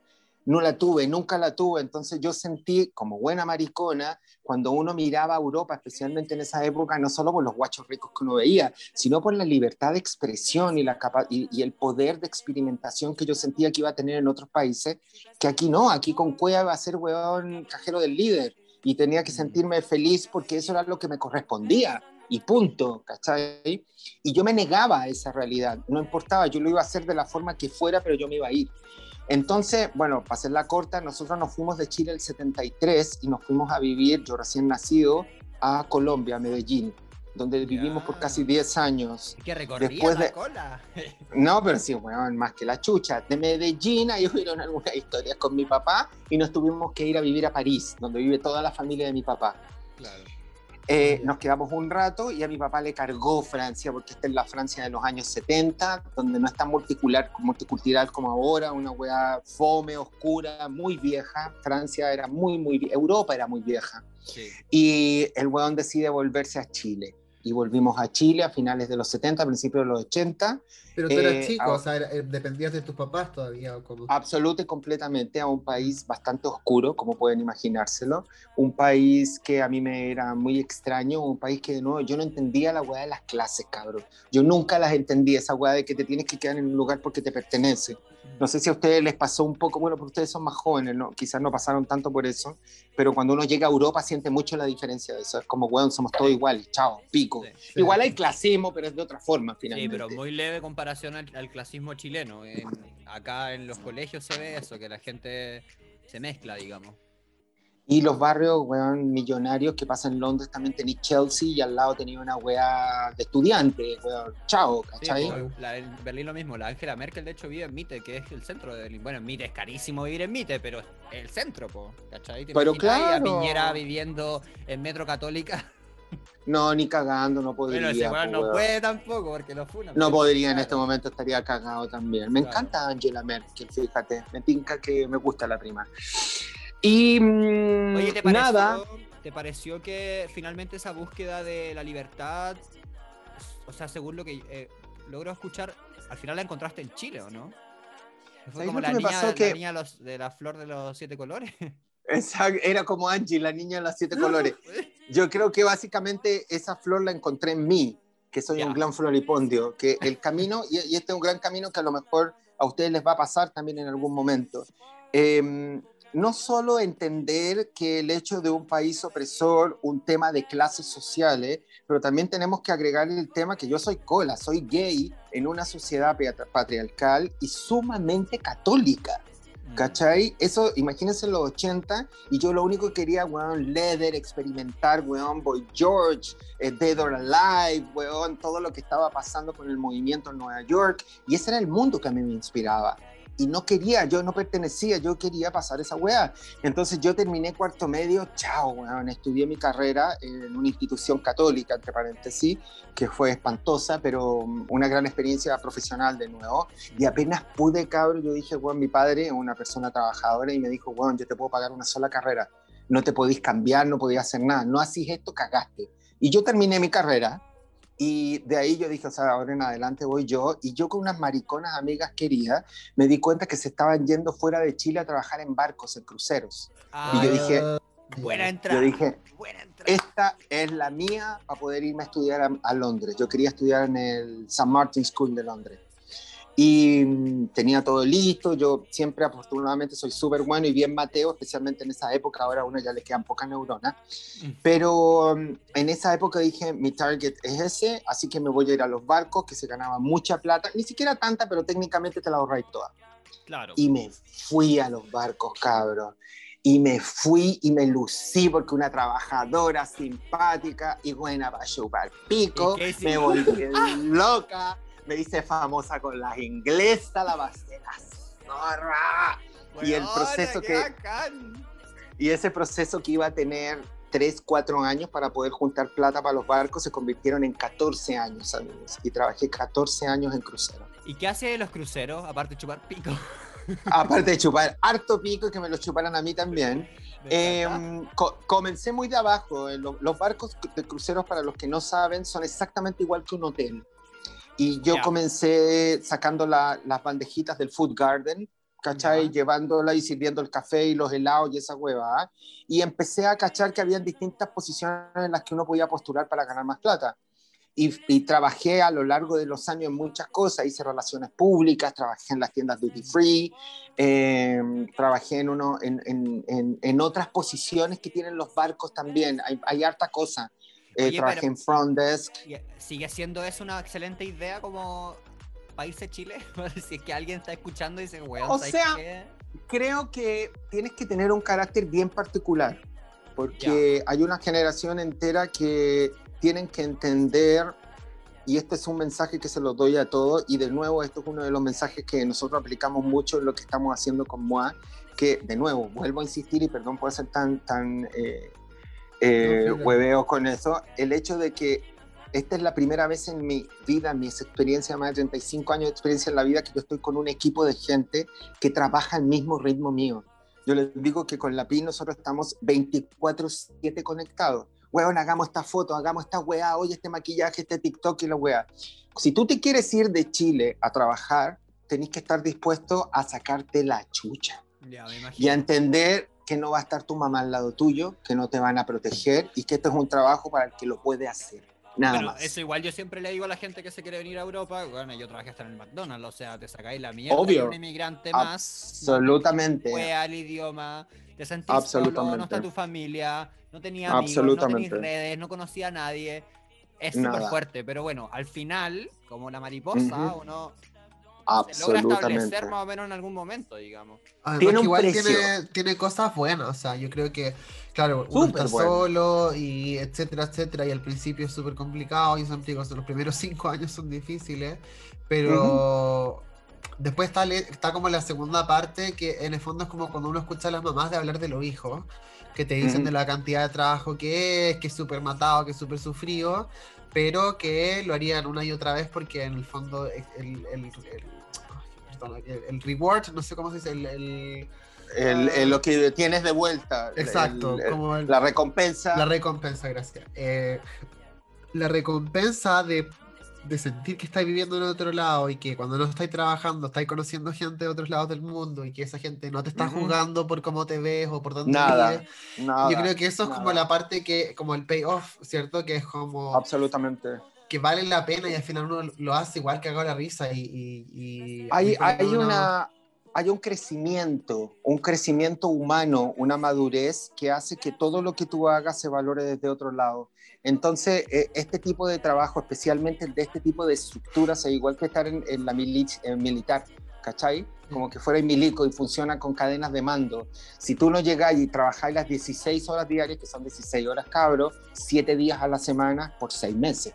no la tuve, nunca la tuve, entonces yo sentí como buena maricona cuando uno miraba a Europa, especialmente en esa época, no solo por los guachos ricos que uno veía, sino por la libertad de expresión y, la y, el poder de experimentación que yo sentía que iba a tener en otros países, que aquí no, aquí con Cueva iba a ser huevón cajero del líder. Y tenía que mm. sentirme feliz porque eso era lo que me correspondía y punto, ¿cachai? Y yo me negaba a esa realidad, no importaba, yo lo iba a hacer de la forma que fuera, pero yo me iba a ir. Entonces, bueno, para hacer la corta, nosotros nos fuimos de Chile el 73 y nos fuimos a vivir, yo recién nacido, a Colombia, a Medellín, donde vivimos por casi 10 años. ¿Qué recorría Después de... la cola? No, pero sí, bueno, más que la chucha. De Medellín, ahí hubieron algunas historias con mi papá y nos tuvimos que ir a vivir a París, donde vive toda la familia de mi papá. Claro. Eh, nos quedamos un rato y a mi papá le cargó Francia, porque esta es la Francia de los años 70, donde no es tan multicultural, multicultural como ahora, una weá fome, oscura, muy vieja. Francia era muy, muy, Europa era muy vieja. Y el weón decide volverse a Chile y volvimos a Chile a finales de los 70, principios de los 80. Pero tú eras eh, chico, o sea, eh, dependías de tus papás todavía. Absolutamente y completamente a un país bastante oscuro, como pueden imaginárselo. Un país que a mí me era muy extraño, un país que de nuevo yo no entendía la weá de las clases, cabrón. Yo nunca las entendí, esa weá de que te tienes que quedar en un lugar porque te pertenece. No sé si a ustedes les pasó un poco, bueno, porque ustedes son más jóvenes, ¿no? quizás no pasaron tanto por eso, pero cuando uno llega a Europa siente mucho la diferencia de eso. Es como, weón, somos todos iguales, chao, pico. Igual hay clasismo, pero es de otra forma, finalmente. Sí, pero muy leve comparación al, clasismo chileno. acá en los colegios se ve eso, que la gente se mezcla, digamos. Y los barrios, weón, millonarios que pasan en Londres también tenéis Chelsea y al lado tenía una weá de estudiante, weón, chao, ¿cachai? en Berlín lo mismo, la Angela Merkel de hecho vive en Mitte, que es el centro de Berlín. Bueno, en Mitte es carísimo vivir en Mitte, pero es el centro, po, ¿cachai? pero claro. a Piñera viviendo en Metro Católica. No, ni cagando, no podría. Pero no puede tampoco, porque lo fue No podría en este momento, estaría cagado también. Me encanta Angela Merkel, fíjate. Me pinca que me gusta la prima. Y mm, Oye, ¿te pareció, nada. ¿Te pareció que finalmente esa búsqueda de la libertad, o sea, según lo que eh, logro escuchar, al final la encontraste en Chile, ¿o no? Fue como la niña, de la flor de los siete colores. Exacto, era como Angie, la niña de los siete colores. Yo creo que básicamente esa flor la encontré en mí, que soy un gran floripondio, que el camino, y, este es un gran camino que a lo mejor a ustedes les va a pasar también en algún momento. Eh, no solo entender que el hecho de un país opresor, un tema de clases sociales, pero también tenemos que agregar el tema que yo soy cola, soy gay en una sociedad patriarcal y sumamente católica. Mm. ¿Cachai? Eso, imagínense en los 80 y yo lo único que quería, weón, leather, experimentar, weón, Boy George, eh, Dead or Alive, weón, todo lo que estaba pasando con el movimiento en Nueva York y ese era el mundo que a mí me inspiraba y no quería, yo no pertenecía, yo quería pasar esa weá. Entonces yo terminé cuarto medio, chao, weón, estudié mi carrera en una institución católica, entre paréntesis, que fue espantosa, pero una gran experiencia profesional de nuevo. Y apenas pude, cabrón, yo dije, weón, mi padre es una persona trabajadora y me dijo, weón, yo te puedo pagar una sola carrera, no te podís cambiar, no podías hacer nada, no hacís esto, cagaste. Y yo terminé mi carrera, y de ahí yo dije, o sea, ahora en adelante voy yo. Y yo con unas mariconas amigas queridas me di cuenta que se estaban yendo fuera de Chile a trabajar en barcos, en cruceros. y yo dije, ah, buena entrada. Yo dije, esta es la mía para poder irme a estudiar a, a, Londres. Yo quería estudiar en el St. Martin's School de Londres y mm, tenía todo listo. Yo siempre, afortunadamente, soy súper bueno y bien mateo, especialmente en esa época. Ahora a uno ya le quedan pocas neuronas. Mm. Pero mm, en esa época dije: mi target es ese, así que me voy a ir a los barcos, que se ganaba mucha plata, ni siquiera tanta, pero técnicamente te la ahorráis toda. Claro. Y me fui a los barcos, cabrón. Y me fui y me lucí porque una trabajadora simpática y buena para chupar pico, me volví loca me dice famosa con las inglesas, la base zorra. y el proceso que... Y ese proceso que iba a tener 3, 4 años para poder juntar plata para los barcos se convirtieron en 14 años, amigos. Y trabajé 14 años en crucero. ¿Y qué hace de los cruceros, aparte de chupar pico? aparte de chupar harto pico y que me lo chuparan a mí también. Em, comencé muy de abajo. Los, los, barcos de cruceros, para los que no saben, son exactamente igual que un hotel. Y yo comencé sacando las bandejitas del Food Garden, ¿cachai? Llevándola y sirviendo el café y los helados y esa hueva. ¿ah? Y empecé a cachar que había distintas posiciones en las que uno podía postular para ganar más plata. Y, trabajé a lo largo de los años en muchas cosas, hice relaciones públicas, trabajé en las tiendas duty free, em, trabajé en, uno, en, en, en, otras posiciones que tienen los barcos también, hay, hay harta cosa. Eh, trabajé en front desk. ¿Sigue siendo eso una excelente idea como país de Chile? si es que alguien está escuchando y dice, weón, O sea, creo que tienes que tener un carácter bien particular, porque hay una generación entera que tienen que entender, y este es un mensaje que se lo doy a todos, y de nuevo, esto es uno de los mensajes que nosotros aplicamos mucho en lo que estamos haciendo con MOA, que de nuevo, vuelvo a insistir, y perdón por ser tan, tan eh, eh, hueveo con eso, el hecho de que esta es la primera vez en mi vida, en mis experiencias, más de 35 años de experiencia en la vida, que yo estoy con un equipo de gente que trabaja al mismo ritmo mío. Yo les digo que con la PI nosotros estamos 24/7 conectados. Weón, hagamos esta foto, hagamos esta weá, oye, este maquillaje, este TikTok y la weá. Si tú te quieres ir de Chile a trabajar, tenés que estar dispuesto a sacarte la chucha. y a entender que no va a estar tu mamá al lado tuyo, que no te van a proteger y que esto es un trabajo para el que lo puede hacer. Nada más. Eso igual yo siempre le digo a la gente que se quiere venir a Europa, bueno, yo trabajé hasta en el McDonald's, o sea, te sacáis la mierda Obvio. un inmigrante más. Absolutamente. Fue al idioma, te sentís solo, no está tu familia, no tenía amigos, no tenías redes, no conocía a nadie. Es súper fuerte, pero bueno, al final, como la mariposa, uno Absolutamente. logra establecer más o menos en algún momento, digamos. tiene igual tiene, tiene, cosas buenas, o sea, yo creo que, claro, uno está solo y etcétera, etcétera, y al principio es súper complicado, y son chicos, los primeros cinco años son difíciles, pero después está, está como la segunda parte, que en el fondo es como cuando uno escucha a las mamás de hablar de los hijos, que te dicen de la cantidad de trabajo que es, que es súper matado, que es súper sufrido, pero que lo harían una y otra vez porque en el fondo el, el, el, reward, no sé cómo se dice, el... el lo que tienes de vuelta. Exacto, como la recompensa. La recompensa, gracias. Eh, la recompensa de de sentir que estáis viviendo en otro lado y que cuando no estáis trabajando estáis conociendo gente de otros lados del mundo y que esa gente no te está jugando por cómo te ves o por dónde nada, Yo creo que eso es como la parte que, como el payoff, ¿cierto? Que es como... Absolutamente. Que vale la pena y al final uno lo hace igual que haga la risa y... hay, hay una... hay un crecimiento, un crecimiento humano, una madurez que hace que todo lo que tú hagas se valore desde otro lado. Entonces, eh, este tipo de trabajo, especialmente de este tipo de estructuras, es igual que estar en, la militar, ¿cachai? Como que fuera milico y funciona con cadenas de mando. Si tú no llegáis y trabajáis las 16 horas diarias, que son 16 horas cabros, 7 días a la semana por 6 meses,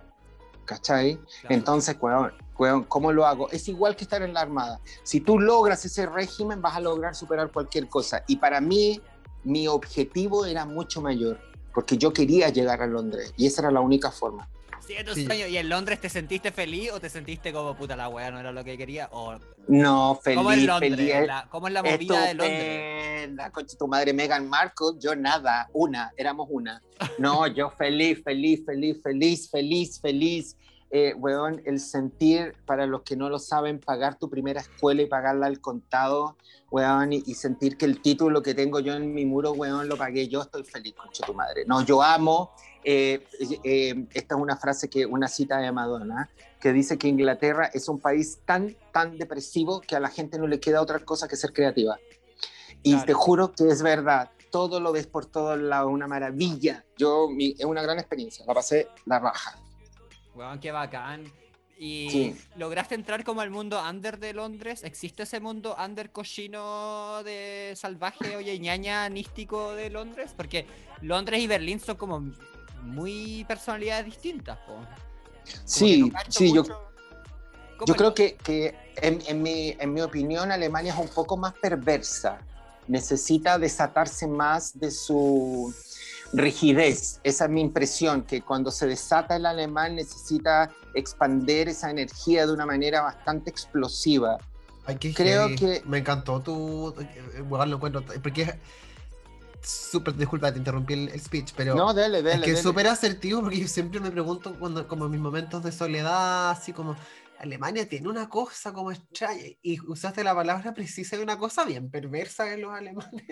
¿cachai? Entonces, weón, ¿cómo lo hago? Es igual que estar en la Armada. Si tú logras ese régimen, vas a lograr superar cualquier cosa. Y para mí, mi objetivo era mucho mayor, porque yo quería llegar a Londres y esa era la única forma. ¿Y en Londres te sentiste feliz o te sentiste como puta la weá no era lo que quería? O... No, feliz. ¿Cómo es Londres? ¿Cómo es la movida de Londres? La coche tu madre Meghan Markle, yo nada, una, éramos una. No, yo feliz, feliz, feliz, feliz, feliz, feliz eh, weón, el sentir, para los que no lo saben, pagar tu primera escuela y pagarla al contado, weón, y, sentir que el título que tengo yo en mi muro, weón, lo pagué yo, estoy feliz, concha tu madre. No, yo amo, eh, eh, esta es una frase, que una cita de Madonna, que dice que Inglaterra es un país tan, tan depresivo que a la gente no le queda otra cosa que ser creativa. Y te juro que es verdad, todo lo ves por todos lados, una maravilla. Yo, es una gran experiencia, la pasé la raja. Weón, qué bacán. ¿Y lograste entrar como al mundo under de Londres? ¿Existe ese mundo under cochino de salvaje, oye, ñaña, nístico de Londres? Porque Londres y Berlín son como muy personalidades distintas. Sí, sí, yo, yo creo que, que en, en, mi, en mi opinión Alemania es un poco más perversa. Necesita desatarse más de su rigidez. Esa es mi impresión, que cuando se desata el alemán necesita expander esa energía de una manera bastante explosiva. Creo que... Me encantó tu... Bueno, lo encuentro, porque súper, disculpa, te interrumpí el, speech, pero no, dale, dale, es que es súper asertivo porque yo siempre me pregunto cuando, como en mis momentos de soledad, así como, Alemania tiene una cosa como extraña y usaste la palabra precisa de una cosa bien perversa en los alemanes.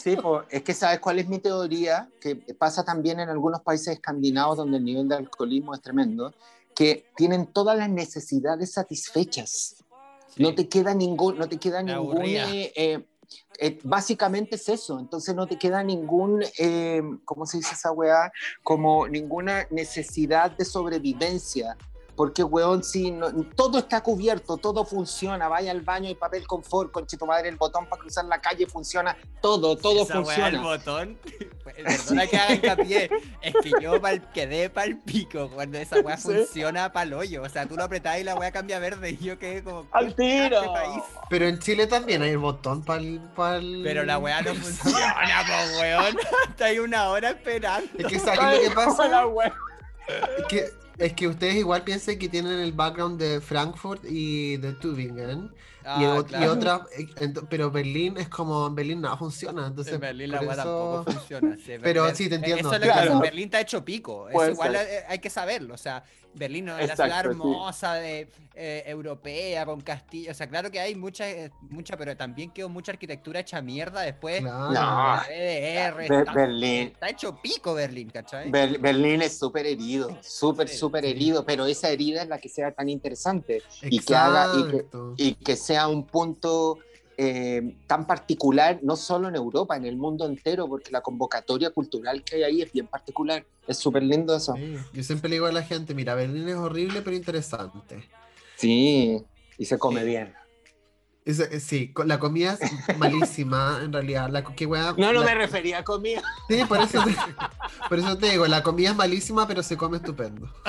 Sí, pues, es que sabes cuál es mi teoría, que pasa también en algunos países escandinavos donde el nivel de alcoholismo es tremendo, que tienen todas las necesidades satisfechas. No te queda ningún, no te queda ningún, eh, eh, eh, básicamente es eso, entonces no te queda ningún, ¿cómo se dice esa weá? Como ninguna necesidad de sobrevivencia porque, weón, si todo está cubierto, todo funciona, vaya al baño y papel confort, con chito madre, el botón para cruzar la calle funciona, todo, todo Esa funciona. el botón, pues, perdona que haga hincapié, es que yo quedé pa'l pico cuando esa weá funciona pa'l hoyo. O sea, tú lo apretás y la weá cambia verde y yo quedé como. ¡Al tiro! Pero en Chile también hay el botón pa'l. pa'l... Pero la weá no funciona, pues weón. Está ahí una hora esperando. Es que ¿sabes lo que pasa? La Es que es que ustedes igual piensen que tienen el background de Frankfurt y de Tübingen. y, ah, otra, eh, pero Berlín es como en Berlín nada funciona. Entonces, en Berlín la tampoco funciona. pero sí, te entiendo. Berlín está hecho pico. Es igual eh, hay que saberlo. O sea, Berlín es la ciudad hermosa, de, eh, europea, con castillos. O sea, claro que hay mucha, eh, mucha, pero también quedó mucha arquitectura hecha mierda después. No, está, Berlín. Está hecho pico Berlín, ¿cachai? Berlín es súper herido, súper, súper herido, pero esa herida es la que sea tan interesante y que haga y que sea un punto eh, tan particular, no solo en Europa, en el mundo entero, porque la convocatoria cultural que hay ahí es bien particular. Es súper lindo eso. yo siempre le digo a la gente, mira, Berlín es horrible pero interesante. Sí, y se come bien. Eh, sí, la comida es malísima, en realidad. La, ¿qué no, no me refería a comida. Sí, por eso, te, por eso te digo, la comida es malísima, pero se come estupendo.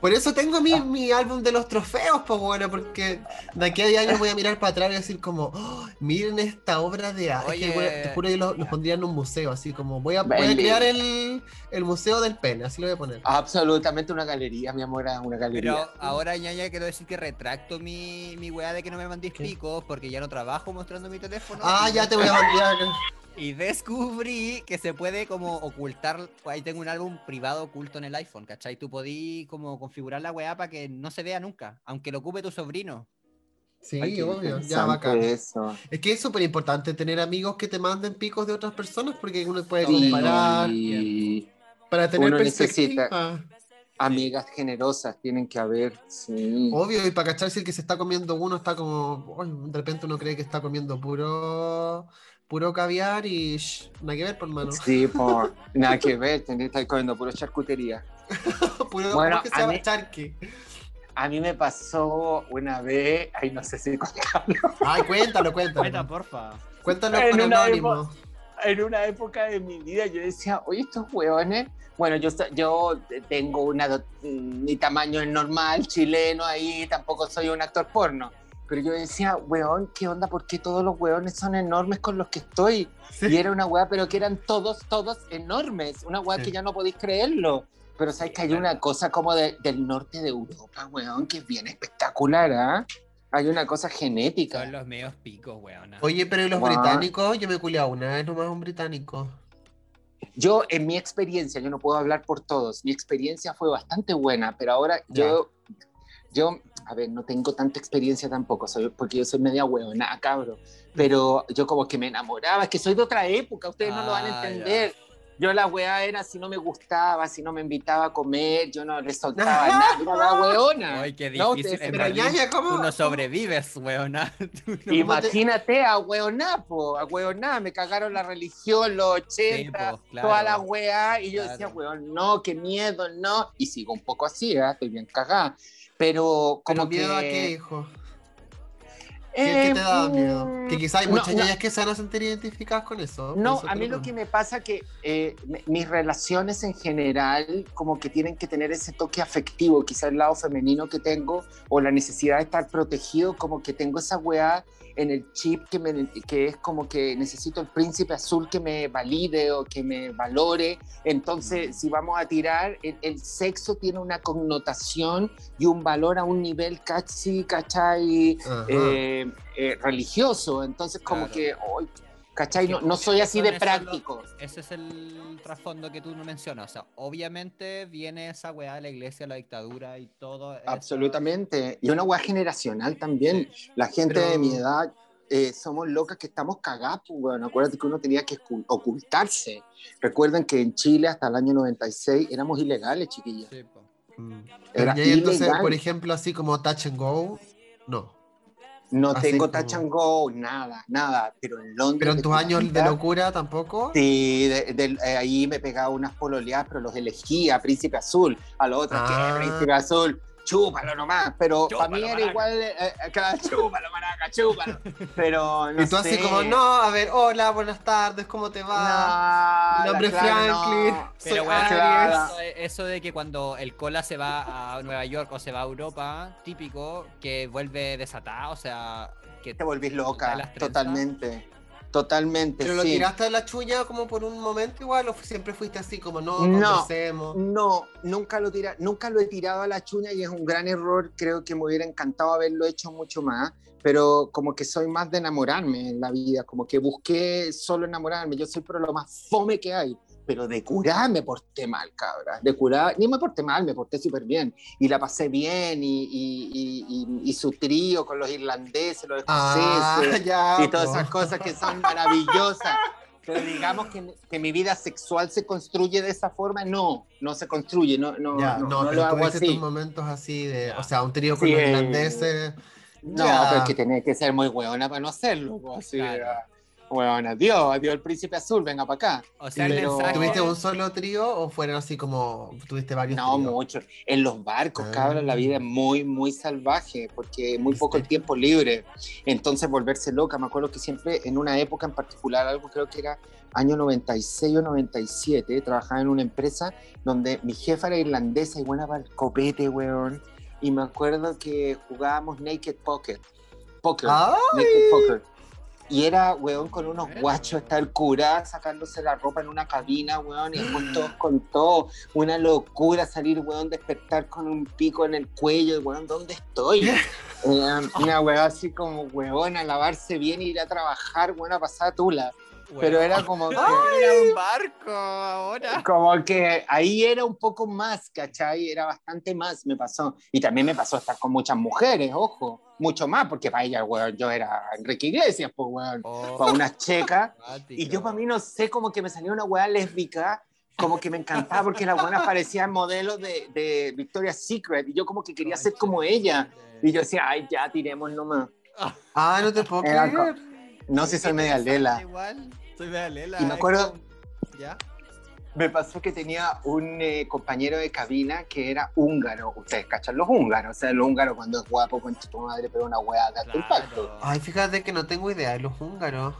Por eso tengo mi, mi, álbum de los trofeos, pues bueno, porque de aquí a 10 años voy a mirar para atrás y decir como, oh, miren esta obra de arte. te juro que los lo pondría en un museo, así como, voy a, voy a crear el, el, Museo del Pene, así lo voy a poner. Absolutamente una galería, mi amor, una galería. Pero ahora, ñaña, quiero decir que retracto mi, mi weá de que no me mandéis picos, porque ya no trabajo mostrando mi teléfono. Ah, ya te voy a mandar. Y descubrí que se puede como ocultar, ahí tengo un álbum privado oculto en el iPhone, ¿cachai? Tú podí como configurar la weá para que no se vea nunca, aunque lo ocupe tu sobrino. Sí, obvio, ya bacán. Eso. Es que es súper importante tener amigos que te manden picos de otras personas porque uno puede comparar para tener perspectiva. Amigas generosas tienen que haber, sí. Obvio, y para cachar si el que se está comiendo uno está como. "Ay, de repente uno cree que está comiendo puro. puro caviar y. shh, nada que ver, por mano. Sí, por nada que ver, tendría que estar comiendo puro charcutería. puro, Bueno, ¿cómo que se a llama? mí- Charque. A mí me pasó una vez, ay, no sé si contarlo, Ay, cuéntalo, cuéntalo. Cuenta, porfa. Cuéntalo En con anónimo. En una época de mi vida yo decía, oye, estos hueones, bueno, yo, yo tengo una, do- mi tamaño es normal, chileno ahí, tampoco soy un actor porno, pero yo decía, weón, ¿qué onda? ¿Por qué todos los hueones son enormes con los que estoy? Sí. Y era una hueá, pero que eran todos, todos enormes, una hueá Sí. que ya no podéis creerlo. Pero sabes que hay una cosa como de- del norte de Europa, weón, que es bien espectacular, ¿ah? Hay una cosa genética. Son los medios picos, weona. Oye, pero ¿y los británicos? Yo me culiaba una vez nomás un británico. Yo, en mi experiencia, yo no puedo hablar por todos, mi experiencia fue bastante buena, pero ahora yo, yo, a ver, no tengo tanta experiencia tampoco, soy, porque yo soy media huevona, cabrón, pero yo como que me enamoraba, es que soy de otra época, ustedes no lo van a Ah, entender. Yo la weá era si no me gustaba, si no me invitaba a comer, yo no le soltaba nada, era la weona. Ay, qué No, difícil. ustedes- en Pero Berlín ñaña, ¿cómo? Tú no sobrevives, weona. Tú no- Imagínate a hueoná, po, a hueoná, me cagaron la religión, los 80, po, claro. toda la hueá, y yo Claro. decía, weón, no, qué miedo, no, y sigo un poco así, ¿eh? estoy bien cagada, pero como ¿Pero miedo a qué, que... hijo? ¿Qué, Eh, te da miedo? mm, Que quizá hay no, muchas no. ñañas que se van a sentir identificadas con eso. No, eso a mí lo que me pasa que eh, mis relaciones en general como que tienen que tener ese toque afectivo, quizá el lado femenino que tengo o la necesidad de estar protegido, como que tengo esa weá en el chip que, me, que es como que necesito el príncipe azul que me valide o que me valore. Entonces, si vamos a tirar, el, el sexo tiene una connotación y un valor a un nivel casi, ¿cachai? Eh, eh, religioso. Entonces, como Claro. que, ¿cachai? No, no soy así de práctico. Ese es el trasfondo que tú no mencionas. O sea, obviamente viene esa weá de la iglesia, la dictadura y todo. eso. Absolutamente. Y una hueá generacional también. La gente Pero- de mi edad eh, somos locas que estamos cagados. pues, weón. Acuérdate que uno tenía que ocultarse. Recuerden que en Chile hasta el año 96 éramos ilegales, chiquillas. Sí, po. Mm. Era ya entonces, por ejemplo, así como touch and go, no. No Así tengo como- touch and go, nada, nada. Pero en Londres. Pero en tus años de locura tampoco. Sí, de- eh, ahí me pegaba unas pololeadas, pero los elegía, Príncipe Azul, a los otros, Ah. que Príncipe Azul, chúpalo nomás, pero para mí Chúpalo, era maraca. igual, eh, eh, claro, chúpalo, maraca, chúpalo, pero no y tú así como, no, a ver, hola, buenas tardes, ¿cómo te va? No, Mi nombre es Franklin. no. Soy Pero bueno, Aries. claro. eso, de- eso de que cuando el cola se va a Nueva York o se va a Europa, típico, que vuelve desatado, o sea, que Te volvís ¿De loca, totalmente, totalmente, Pero lo tiraste de la chuña como por un momento igual, o siempre fuiste así como, no, No. No, nunca lo, tira, nunca lo he tirado a la chuña y es un gran error. Creo que me hubiera encantado haberlo hecho mucho más, pero como que soy más de enamorarme en la vida, como que busqué solo enamorarme. Yo soy pero lo más fome que hay, pero de curar me porté mal, cabra. De curar, ni me porté mal, me porté súper bien y la pasé bien y, y, y- y- su trío con los irlandeses, los Ah, escoceses ya. y todas esas cosas que son maravillosas. Pero digamos que, que mi vida sexual se construye de esa forma, no, no se construye, no, no, Ya, no, no, no pero lo hago tuviste tus así. momentos así de, o sea, un trío con Sí, los irlandeses. No, Ya. pero es que tenés que ser muy hueona para no hacerlo. pues, así, Claro. ah, Hueona, adiós, adiós el príncipe azul, venga para acá. O sea, Pero- mensaje. ¿Tuviste un solo trío o fueron así como, tuviste varios No, tríos? mucho. En los barcos, Ah. cabrón, la vida es muy, muy salvaje, porque muy poco el tiempo libre. Entonces, volverse loca. Me acuerdo que siempre, en una época en particular, algo creo que era año 96 o 97, trabajaba en una empresa donde mi jefa era irlandesa y buena para el copete, weón. Y me acuerdo que jugábamos Naked Poker. Poker. Naked Poker. Y era, weón, con unos guachos, está el cura sacándose la ropa en una cabina, weón, y después todos con todo. Una locura salir, weón, despertar con un pico en el cuello, weón, ¿dónde estoy? Eh, una weón así como, weón, a lavarse bien ir a trabajar, weón, a pasar tula. Pero era como que, Era un barco ahora. como que ahí era un poco más, ¿cachai? Era bastante más, me pasó. Y también me pasó estar con muchas mujeres, ojo, mucho más, porque para ella, weón, yo era Enrique Iglesias, pues, weón, Oh, para unas checas. Y yo para mí no sé, como que me salió una weá lésbica como que me encantaba porque la buena parecía modelo de, de Victoria's Secret y yo como que quería ser como ella. Y yo decía, ay, ya, tiremos nomás. Ah, no te puedo creer. No sé si soy media lela. Igual, soy media lela. Y me acuerdo- ¿Ya? Me pasó que tenía un eh, compañero de cabina que era húngaro. Ustedes cachan los húngaros. O sea, el húngaro cuando es guapo con tu madre, pero una hueá de alto impacto. Claro. Ay, fíjate que no tengo idea de los húngaros.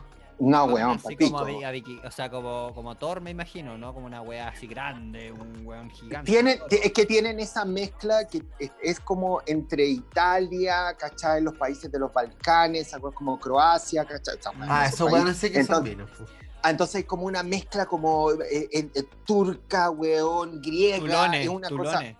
Una hueón, Así como, a Vicky- o sea, como, como Thor, me imagino, ¿no? Como una wea así grande, un weón gigante. Tienen, ti- es que tienen esa mezcla que es, es como entre Italia, ¿cachai? Los países de los Balcanes, algo como Croacia, ¿cachai? O sea, bueno, Ah, esos bueno, sé que son Entonces- menos. fu. Ah, entonces hay como una mezcla como eh, eh, turca, weón, griega. Tulones, es una cosa. tulones.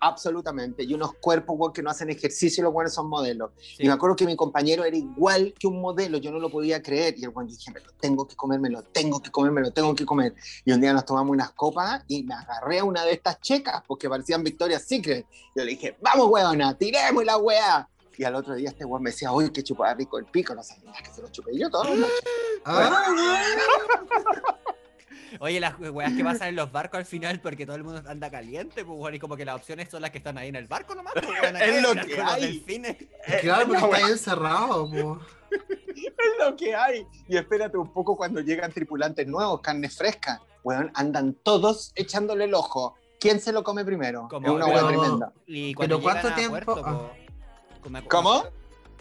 Absolutamente. Y unos cuerpos, weón, que no hacen ejercicio y los buenos son modelos. Sí. Y me acuerdo que mi compañero era igual que un modelo, yo no lo podía creer. Y el weón dije, me lo tengo que comer, me lo tengo que comer, me lo tengo que comer. Y un día nos tomamos unas copas y me agarré a una de estas checas porque parecían Victoria's Secret. Yo le dije, vamos, weona, tiremos la weá. Y al otro día este weón me decía, uy, qué chupada rico el pico. No sabía que se lo chupé yo todo. Ah, Oye, las weas que pasan en los barcos al final porque todo el mundo anda caliente, pues bueno, y como que las opciones son las que están ahí en el barco nomás. Pues, Es lo que hay. delfines. claro, porque está ahí encerrado, po. es lo que hay. Y espérate un poco cuando llegan tripulantes nuevos, carne fresca. Weón, andan todos echándole el ojo. ¿Quién se lo come primero? Como- es una pero- hueá tremenda. Y cuando Pero ¿cuánto tiempo? Puerto, Ah. ¿Cómo?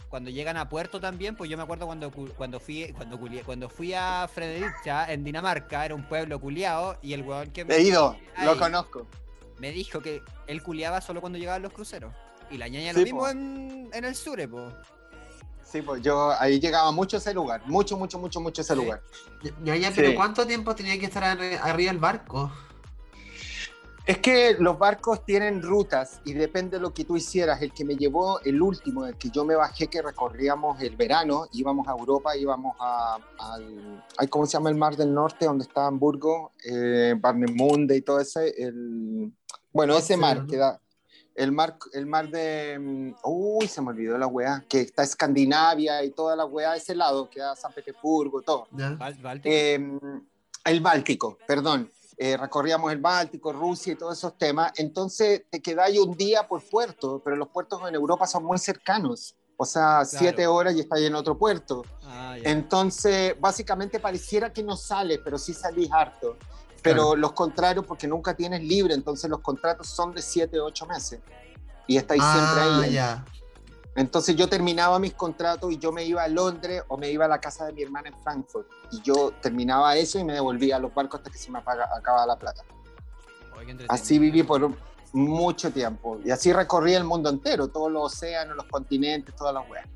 Cuando llegan a Puerto también, pues yo me acuerdo cuando cu- cuando fui cuando culié- cuando fui a Fredericia en Dinamarca, era un pueblo culiado y el weón que me, He ido, lo conozco. me dijo que él culiaba solo cuando llegaban los cruceros. Y la ñaña Sí, lo mismo en, en el sur, po. Sí, pues yo ahí llegaba mucho a ese lugar. Mucho, mucho, mucho, mucho a ese Sí. lugar. Ya, ya, pero Sí. ¿cuánto tiempo tenía que estar arri- arriba del barco? Es que los barcos tienen rutas y depende de lo que tú hicieras. El que me llevó, el último, el que yo me bajé, que recorríamos el verano, íbamos a Europa, íbamos a, al, ¿cómo se llama el mar del norte? Donde está Hamburgo, eh, Barnemunde y todo ese. El, bueno, ese mar ¿no? que da. El mar, el mar de. mm, Uy, se me olvidó la weá. Que está Escandinavia y toda la weá, ese lado, que da San Petersburgo, todo. Eh, el Báltico, perdón. Eh, recorríamos el Báltico, Rusia y todos esos temas. Entonces te quedáis un día por puerto, pero los puertos en Europa son muy cercanos. O sea, siete horas y estáis en otro puerto. Ah. Entonces, básicamente pareciera que no sales, pero sí salís harto. Pero Claro. los contrarios, porque nunca tienes libre, entonces los contratos son de siete, ocho meses. Y estáis siempre Ah, ahí. ya. Entonces yo terminaba mis contratos y yo me iba a Londres o me iba a la casa de mi hermana en Frankfurt. Y yo terminaba eso y me devolvía a los barcos hasta que se me apaga- acababa la plata. Así viví por mucho tiempo. Y así recorrí el mundo entero, todos los océanos, los continentes, todas las weas.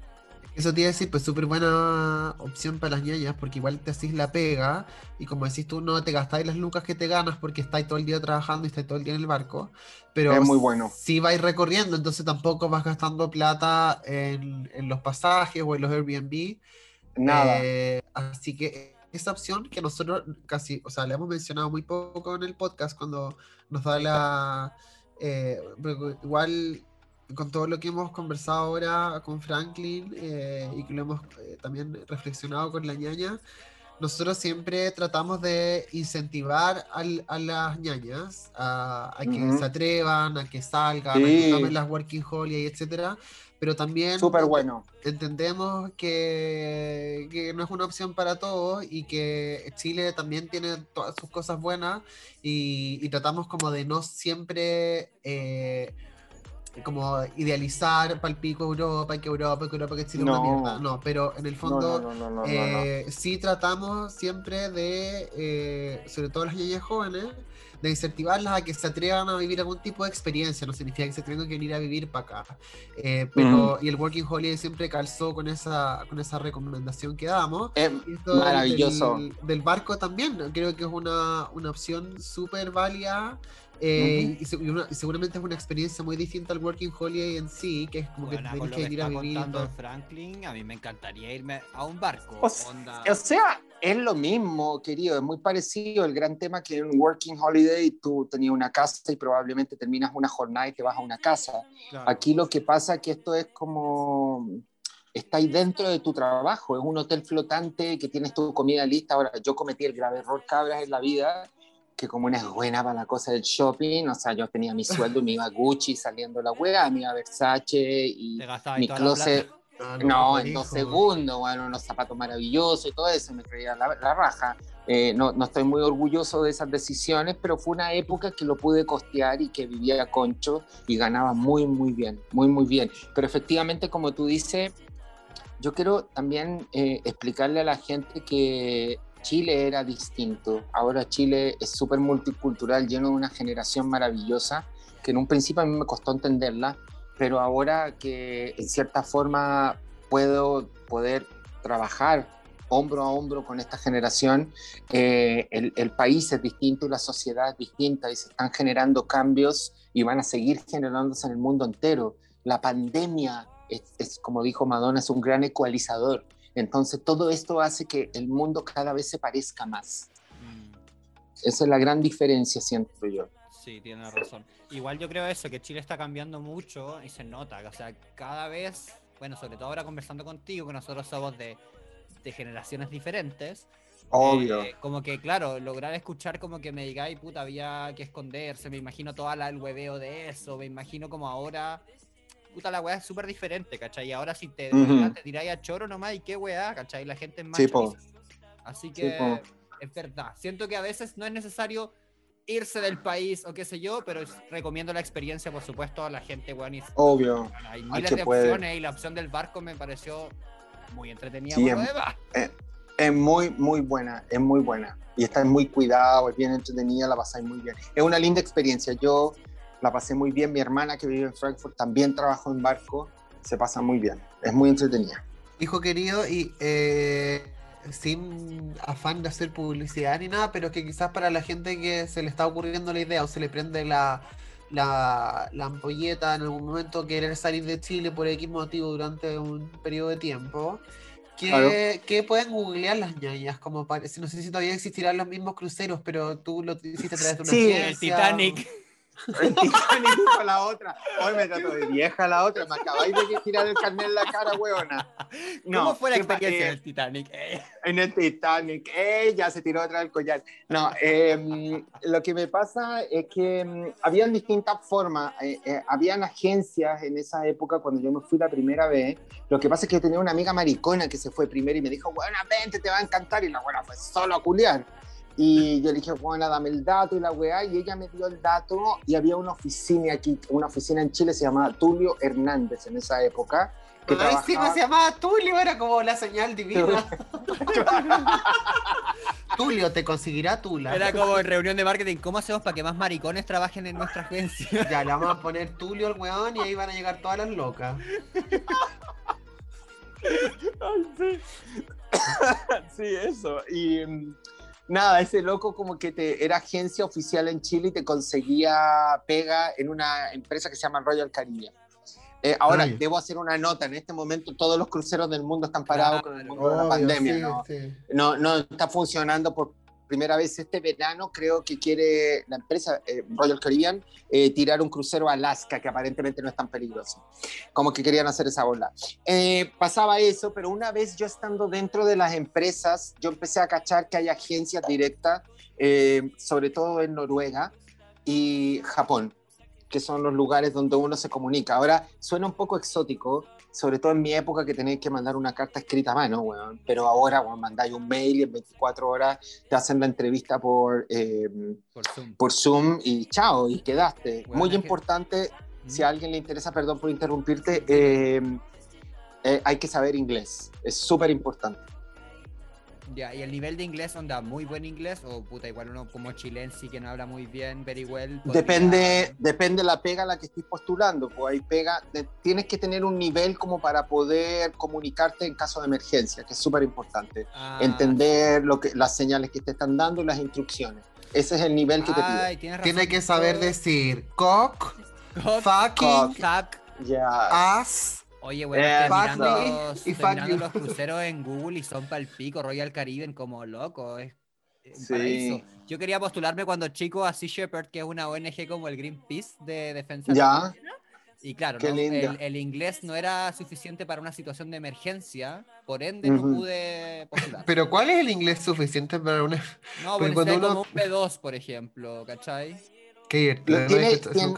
Eso te iba a decir, pues súper buena opción para las ñañas, porque igual te hacís la pega, y como decís tú, no te gastáis las lucas que te ganas porque estáis todo el día trabajando y estáis todo el día en el barco, pero Es muy bueno. si vais recorriendo, entonces tampoco vas gastando plata en, en los pasajes o en los Airbnb. Nada. Eh, así que esa opción que nosotros casi, o sea, le hemos mencionado muy poco en el podcast cuando nos da la... eh, igual con todo lo que hemos conversado ahora con Franklin eh, y que lo hemos eh, también reflexionado con la ñaña, nosotros siempre tratamos de incentivar al- a las ñañas a, a que Ujú. se atrevan, a que salgan, a que Sí. tomen las working holiday, etcétera, pero también Súper bueno. entendemos que, que no es una opción para todos y que Chile también tiene todas sus cosas buenas y, y tratamos como de no siempre eh, como idealizar palpico Europa, que Europa, que Europa, que Chile No. una mierda. No, pero en el fondo no, no, eh, sí tratamos siempre de, eh, sobre todo las niñas jóvenes, de incentivarlas a que se atrevan a vivir algún tipo de experiencia, no significa que se tengan que venir a vivir para acá. Eh, pero, y el Working Holiday siempre calzó con esa, con esa recomendación que damos. Es maravilloso. Del, del barco también, creo que es una, una opción súper válida. Eh, y, se- y una- y seguramente es una experiencia muy distinta al Working Holiday en sí, que es como Bueno, que lo que que venir a vivir. y contando Franklin, a mí me encantaría irme a un barco. O onda- O sea, es lo mismo, querido, es muy parecido. El gran tema que en un working holiday tú tenías una casa y probablemente terminas una jornada y te vas a una casa. claro. Aquí lo que pasa es que esto es como estáis dentro de tu trabajo, es un hotel flotante que tienes tu comida lista. Ahora, yo cometí el grave error cabras en la vida que como una es buena para la cosa del shopping, o sea, yo tenía mi sueldo me iba a Gucci saliendo la wea, me iba a Versace y mi toda la closet, plata. Ah, no, pues, en dos segundos, bueno, unos zapatos maravillosos y todo eso, me creía la, la raja. Eh, no, no estoy muy orgulloso de esas decisiones, pero fue una época que lo pude costear y que vivía a concho y ganaba muy, muy bien, muy, muy bien. Pero efectivamente, como tú dices, yo quiero también eh, explicarle a la gente que Chile era distinto. Ahora Chile es súper multicultural, lleno de una generación maravillosa, que en un principio a mí me costó entenderla, pero ahora que en cierta forma puedo poder trabajar hombro a hombro con esta generación, eh, el, país es distinto y la sociedad es distinta y se están generando cambios y van a seguir generándose en el mundo entero. La pandemia es, es, como dijo Madonna, es un gran ecualizador. Entonces todo esto hace que el mundo cada vez se parezca más. Mm. Esa es la gran diferencia, siento yo. Sí, tiene razón. Igual yo creo eso, que Chile está cambiando mucho y se nota. O sea, cada vez, bueno, sobre todo ahora conversando contigo, que nosotros somos de, de generaciones diferentes. Obvio. eh, como que, claro, lograr escuchar como que me digáis, puta, había que esconderse. Me imagino toda la, el hueveo de eso. Me imagino como ahora. Puta, la weá es súper diferente, ¿cachai? Y ahora si te, Ujú. te tiráis a choro nomás, ¿y qué weá, ¿cachai? La gente es más Sí. Así Sí, que es verdad. Siento que a veces no es necesario irse del país o qué sé yo, pero recomiendo la experiencia, por supuesto, a la gente, weón. y- Obvio. Hay Hay miles de opciones y la opción del barco me pareció muy entretenida. Sí, demás. Es muy, muy buena, es muy buena. Y está muy cuidado, es bien entretenida, la pasáis muy bien. Es una linda experiencia. Yo la pasé muy bien. Mi hermana que vive en Frankfurt también trabajó en barco. Se pasa muy bien. Es muy entretenida. Hijo querido, y eh, sin afán de hacer publicidad ni nada, pero que quizás para la gente que se le está ocurriendo la idea o se le prende la, la, la ampolleta en algún momento querer salir de Chile por X motivo durante un periodo de tiempo, ¿qué, Claro. qué pueden googlear las ñañas? Como parece, no sé si todavía existirán los mismos cruceros, pero tú lo hiciste a través de una Sí, agencia, El Titanic. El dijo la otra. Hoy me trató de vieja la otra. Me acabáis de tirar el carnet en la cara, weona. ¿Cómo fue la ¿qué pa- experiencia eh, del Titanic? Eh, en el Titanic. Ella se tiró atrás del collar. No, eh, lo que me pasa es que mm, habían distintas formas. eh, eh, habían agencias en esa época cuando yo me fui la primera vez. Lo que pasa es que tenía una amiga maricona que se fue primero y me dijo, bueno, vente, te va a encantar. Y la buena fue solo a culiar. Y yo le dije, bueno, dame el dato y la weá. Y ella me dio el dato y había una oficina aquí, una oficina en Chile, se llamaba Tulio Hernández en esa época. Que Ay, sí, no se llamaba Tulio, era como la señal divina. Tulio, te conseguirá Tula. Era como en reunión de marketing. ¿Cómo hacemos para que más maricones trabajen en nuestra agencia? Ya, le vamos a poner Tulio al weón y ahí van a llegar todas las locas. sí, eso. Y nada, ese loco como que te, era agencia oficial en Chile y te conseguía pega en una empresa que se llama Royal Caribbean. Eh, ahora, Ay. debo hacer una nota. En este momento todos los cruceros del mundo están parados con el mundo de la pandemia. sí, ¿no? sí. No, no está funcionando por primera vez este verano. Creo que quiere la empresa eh, Royal Caribbean eh, tirar un crucero a Alaska, que aparentemente no es tan peligroso. Como que querían hacer esa bola. Eh, pasaba eso, pero una vez yo estando dentro de las empresas, yo empecé a cachar que hay agencias directas, eh, sobre todo en Noruega y Japón, que son los lugares donde uno se comunica. Ahora, suena un poco exótico, sobre todo en mi época que tenéis que mandar una carta escrita a mano, weón. Pero ahora, weón, mandáis un mail y en 24 horas te hacen la entrevista por, eh, Por Zoom. por Zoom y chao, y quedaste. Weón, Muy que- importante, Mm. si a alguien le interesa, perdón por interrumpirte, eh, eh, hay que saber inglés. Es súper importante. Ya, y el nivel de inglés, onda, muy buen inglés, o puta, igual uno como chilense que no habla muy bien, very well. podría- Depende, depende la pega a la que estés postulando. Pues hay pega, de- tienes que tener un nivel como para poder comunicarte en caso de emergencia, que es súper importante. Ah, Entender lo que, las señales que te están dando y las instrucciones. Ese es el nivel que te pide. Ay, tienes razón. Tiene que saber decir cock, Cock, fucking, fuck. Ya. ass. Oye, bueno, Eh, mirando, y mirando los cruceros en Google y son para el pico, Royal Caribbean como loco. Es Sí. paraíso. Yo quería postularme cuando chico a Sea Shepherd, que es una ONG como el Greenpeace de defensa. Ya. Y claro, no, el, el inglés no era suficiente para una situación de emergencia, por ende no Ujú. pude postular. Pero ¿cuál es el inglés suficiente para una... No, porque porque cuando uno- como un B2, por ejemplo, ¿cachai? Qué divertido, ¿no? tiene- tiene-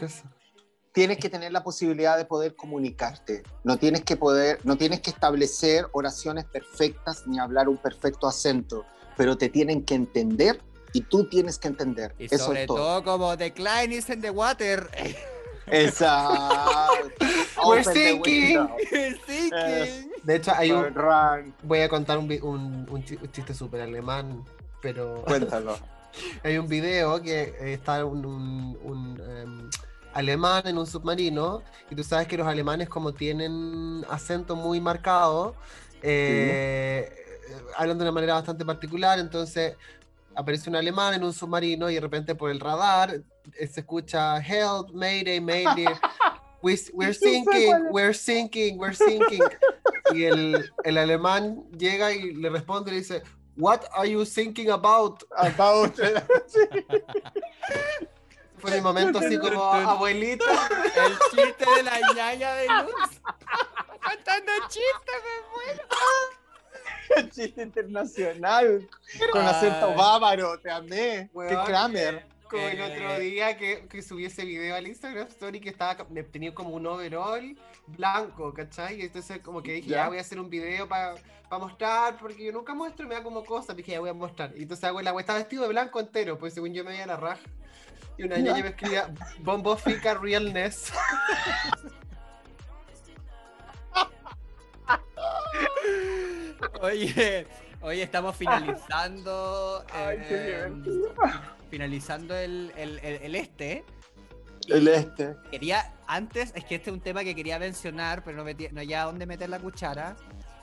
Tienes que tener la posibilidad de poder comunicarte. No tienes que poder, no tienes que establecer oraciones perfectas ni hablar un perfecto acento, pero te tienen que entender y tú tienes que entender. Y Eso sobre es todo. todo como Decline is in the water. Exacto. We're the sinking. window. Thinking. De hecho, hay un, Run. voy a contar un, chiste súper alemán, pero Cuéntalo. hay un video que eh, está un, un- un, em, alemán en un submarino y tú sabes que los alemanes como tienen acento muy marcado, eh, eh, hablan de una manera bastante particular, entonces aparece un alemán en un submarino y de repente por el radar eh, se escucha help, mayday, mayday. We, we're sinking, we're sinking, we're sinking. Y el, el alemán llega y le responde y le dice, What are you thinking about? About. Fue mi momento así como abuelita. El chiste de la ñaña de luz. Contando chistes, me muero. Chiste internacional. Con acento Ay. bávaro. Te amé. Qué Kramer. Como el Eh. otro día que, que subí ese video al Instagram Story que estaba ca- tenía como un overall blanco, ¿cachai? Y entonces como que dije, ya, Ya. voy a hacer un video para mostrar, porque yo nunca muestro y me da como cosa, dije, ya voy a mostrar. Y entonces hago el agua, estaba vestido de blanco entero, pues según yo me veía la raja. Y una niña me escribía, Bombo Fica Realness. Oye, hoy estamos finalizando. Ay, qué eh, divertido. finalizando el, el- el- el este. El este. Quería, antes, es que este es un tema que quería mencionar, pero no, metí, no ya dónde meter la cuchara.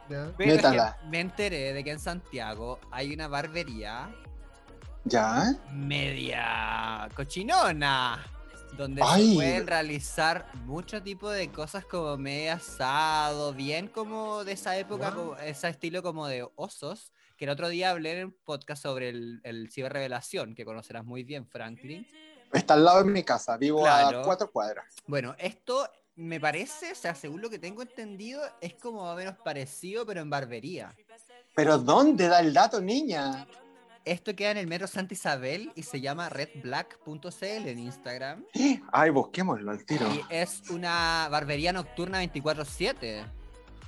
Pero es que Métala. me enteré de que en Santiago hay una barbería ¿Ya? media cochinona. Donde Ay. se pueden realizar mucho tipo de cosas como medio asado, bien como de esa época, Wow. como ese estilo como de osos. Que el otro día hablé en un podcast sobre el, el ciberrevelación, que conocerás muy bien, Franklin. Está al lado de mi casa. Vivo Claro. a cuatro cuadras. Bueno, esto me parece, o sea, según lo que tengo entendido, es como más o menos parecido, pero en barbería. ¿Pero dónde da el dato, niña? Esto queda en el metro Santa Isabel y se llama redblack.cl en Instagram. Ay, busquémoslo al tiro. Y es una barbería nocturna 24-7.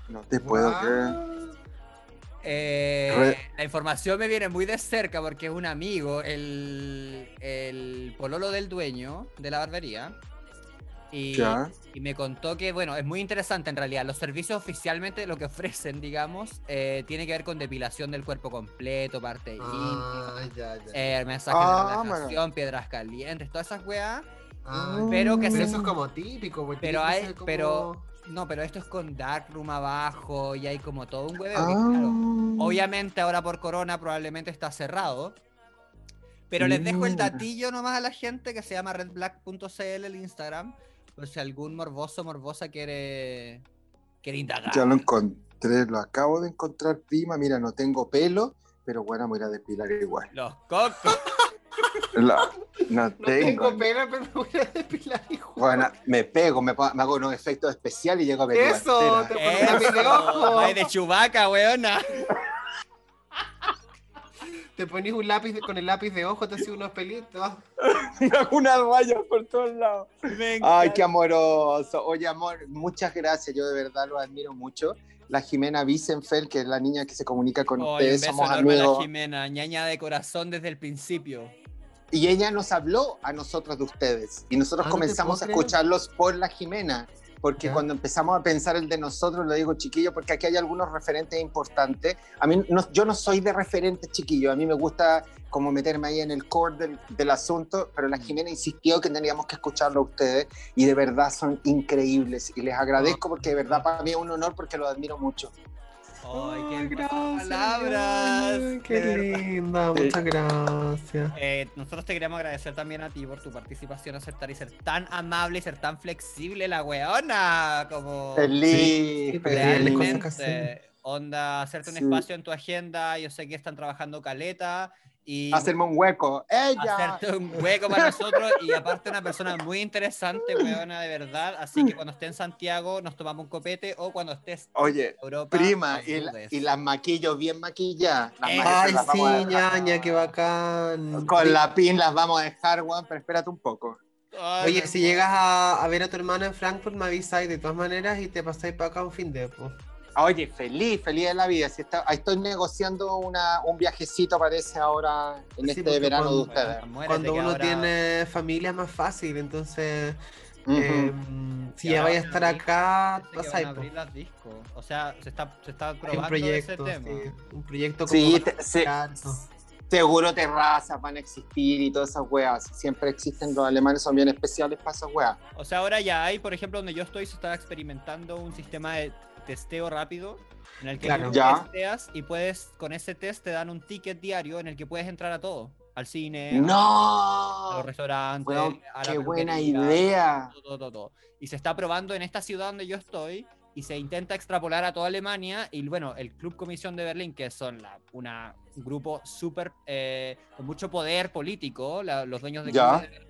No te puedo Wow. creer. Eh, la información me viene muy de cerca porque es un amigo, el, el pololo del dueño de la barbería. Y, me contó que, bueno, es muy interesante en realidad. Los servicios oficialmente lo que ofrecen, digamos, eh, tiene que ver con depilación del cuerpo completo, parte íntima, Ah, ya, ya. eh, mensajes Ah, de relajación, piedras calientes, todas esas weas. Ah, pero que pero se- eso es como típico, porque Pero hay- como- pero- No, pero esto es con darkroom abajo y hay como todo un hueveo. Ah. que, claro, Obviamente ahora por corona probablemente está cerrado. Pero les dejo el datillo nomás a la gente que se llama redblack.cl el Instagram. Por si algún morboso morbosa quiere, quiere indagar. Ya lo encontré, lo acabo de encontrar, prima. Mira, no tengo pelo, pero bueno, me voy a depilar igual. Los cocos. La- no No tengo tengo. pena, pero me voy a depilar igual. Bueno, me pego, me, hago unos efectos especiales y llego a peluda Eso, te pones de ojo. Ay, de chubaca, weona. Te pones un lápiz con el lápiz de ojo, te haces unos pelitos. Unas rayas por todos lados. Ay, qué amoroso. Oye, amor, muchas gracias. Yo de verdad lo admiro mucho. La Jimena Wiesenfeld, que es la niña que se comunica con un ustedes, beso somos enorme a la amigos. Jimena, ñaña de corazón desde el principio. Y ella nos habló a nosotros de ustedes. Y nosotros Ah, no comenzamos a puedo creer. escucharlos por la Jimena. Porque Ya. cuando empezamos a pensar el de nosotros, lo digo chiquillo, porque aquí hay algunos referentes importantes. A mí, no- yo no soy de referentes chiquillo, a mí me gusta como meterme ahí en el core del, del asunto, pero la Jimena insistió que teníamos que escucharlo a ustedes y de verdad son increíbles. Y les agradezco porque de verdad para mí es un honor porque los admiro mucho. Ay, qué hermosas palabras. ay, Qué linda, muchas gracias. Eh, nosotros te queremos agradecer también a ti por tu participación, aceptar y ser tan amable y ser tan flexible, la weona. Como Feliz, sí, feliz. realmente onda hacerte un Sí. espacio en tu agenda. Yo sé que están trabajando caleta y Hacerme un hueco. ¡Ella! hacerte un hueco para nosotros y aparte una persona muy interesante, weona, de verdad. Así que cuando esté en Santiago nos tomamos un copete o cuando estés Oye, en Europa. prima, y, la- y las maquillo bien maquilladas. Ay, sí, ñaña, qué bacán. Con la pin las vamos a dejar, Juan, pero espérate un poco. Ay, Oye, si llegas a, a ver a tu hermana en Frankfurt, me avisáis de todas maneras y te pasáis para acá un fin de pues. Oye, feliz, feliz de la vida. Si está, ahí estoy negociando una, un viajecito, parece, ahora en Sí, este verano de cuando- ustedes. Muérete Cuando uno ahora- tiene familia es más fácil, entonces Ujú. eh, si Y ya vaya a estar abrir- acá, pasáis. a abrir las discos. O sea, se está, se está Hay un probando proyecto, ese tema. sí, un proyecto como Sí, te- se- seguro terrazas van a existir y todas esas weas. Siempre existen, los alemanes son bien especiales para esas weas. O sea, ahora ya hay, por ejemplo, donde yo estoy, se está experimentando un sistema de testeo rápido en el que Claro. tú Ya. testeas y puedes, con ese test te dan un ticket diario en el que puedes entrar a todo. Al cine, a ¡No! los restaurantes, Weón, a la ¡Qué buena idea! todo, todo, todo. Y se está probando en esta ciudad donde yo estoy y se intenta extrapolar a toda Alemania. Y bueno, el Club Comisión de Berlín, que son la, una, un grupo súper eh, con mucho poder político, la- los dueños de de Berlín,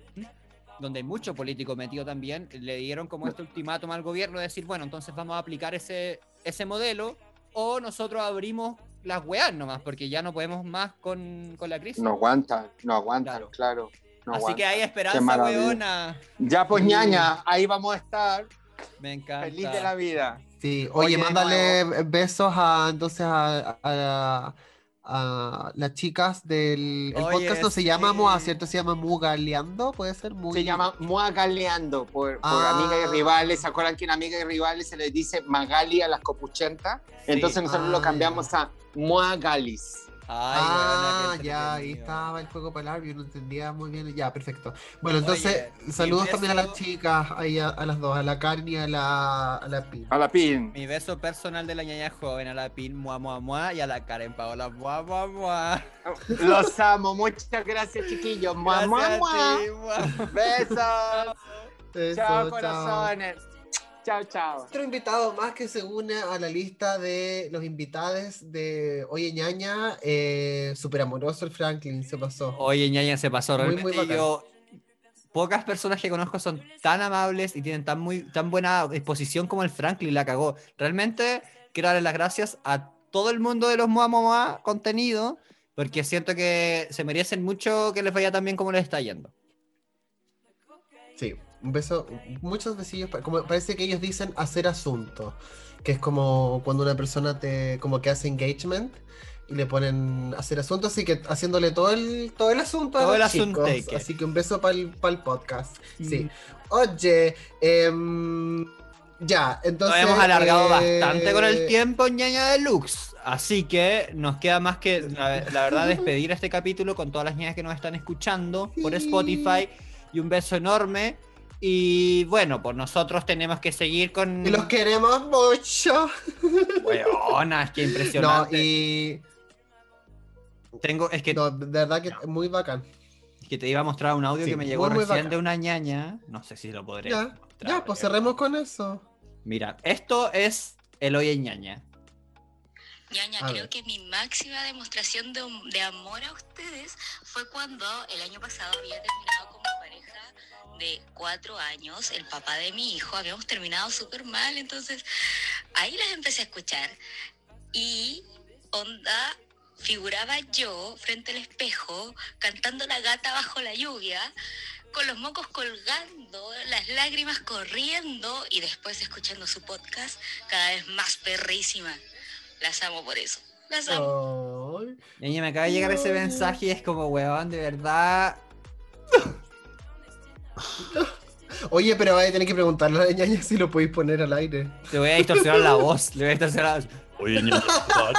donde hay mucho político metido también, le dieron como este ultimátum al gobierno de decir, bueno, entonces vamos a aplicar ese, ese modelo o nosotros abrimos las weas nomás, porque ya no podemos más con, con la crisis. No aguantan, no aguantan, Claro. claro. no Así que hay esperanza, weona. Ya pues Sí. ñaña, ahí vamos a estar, Me encanta. feliz de la vida. Sí, oye, mándale besos a entonces a, a- a las chicas del el Oye, podcast no se llama Moa, sí. ¿cierto? Se llama Mugaleando, puede ser Mugaleando. Se llama Mua Galeando por, por Ah. amiga y rivales. ¿Se acuerdan que en amiga y rivales se les dice Magali a las copuchentas? Entonces nosotros Ah, lo cambiamos a Mua Galis. Ay, ah, ya, ahí estaba el juego palabra, yo no entendía muy bien. Ya, perfecto. Bueno, entonces, Oye, saludos también a las chicas, ahí a, a las dos, a la Karen y a la, a la Pi. A la pin. Mi beso personal de la ñaña joven a la Pin, mua, mua, mua, y a la Karen Paola, mua, mua, mua. Los amo. Muchas gracias, chiquillos. Mua, mua, Gracias a mua. ti, mua. Besos. Eso, chao, chao. corazones. Chao, chao. Otro invitado más que se une a la lista de los invitados de Oye Ñaña, eh, súper amoroso el Franklin, se pasó. Oye, ñaña, se pasó Muy, muy realmente. bacán. yo, pocas personas que conozco son tan amables y tienen tan, muy, tan buena disposición como el Franklin la cagó. Realmente quiero darle las gracias a todo el mundo de los Mua Mua contenido, porque siento que se merecen mucho que les vaya tan bien como les está yendo. Un beso, muchos besillos, pa- como parece que ellos dicen hacer asunto, que es como cuando una persona te, como que hace engagement y le ponen hacer asunto, así que haciéndole todo el, todo el asunto a Todo los el chicos, asunteque. así que un beso para el, podcast, sí. Oye, em, ya, Nos entonces... hemos alargado eh, bastante con el tiempo, ñaña deluxe. Así que nos queda más que, la, la verdad, despedir este capítulo con todas las ñañas que nos están escuchando por. Spotify. Y un beso enorme. Y bueno, pues nosotros tenemos que seguir con. Y los queremos mucho. Weona, es que No, impresionante. y... Tengo, es que, No, de verdad que es muy bacán. que te iba a mostrar un audio Sí, que me llegó recién bacán. de una ñaña. No sé si lo podré. Ya, mostrar, Ya, pues cerremos con eso. Mira, esto es el Oye ñaña. Ñaña, A creo ver. que mi máxima demostración de, de amor a ustedes fue cuando el año pasado había terminado de cuatro años, el papá de mi hijo, habíamos terminado súper mal, entonces ahí las empecé a escuchar y onda figuraba yo frente al espejo cantando la gata bajo la lluvia con los mocos colgando, las lágrimas corriendo y después escuchando su podcast cada vez más perrísima. Las amo por eso. Las amo. Ay. Ñaña, me acaba de llegar ese mensaje y es como, weón, de verdad. Oye, pero vaya a tener que preguntarle a la ñaña si lo podéis poner al aire. Te voy a distorsionar la voz. Le voy a distorsionar la voz. Oye, ñaña,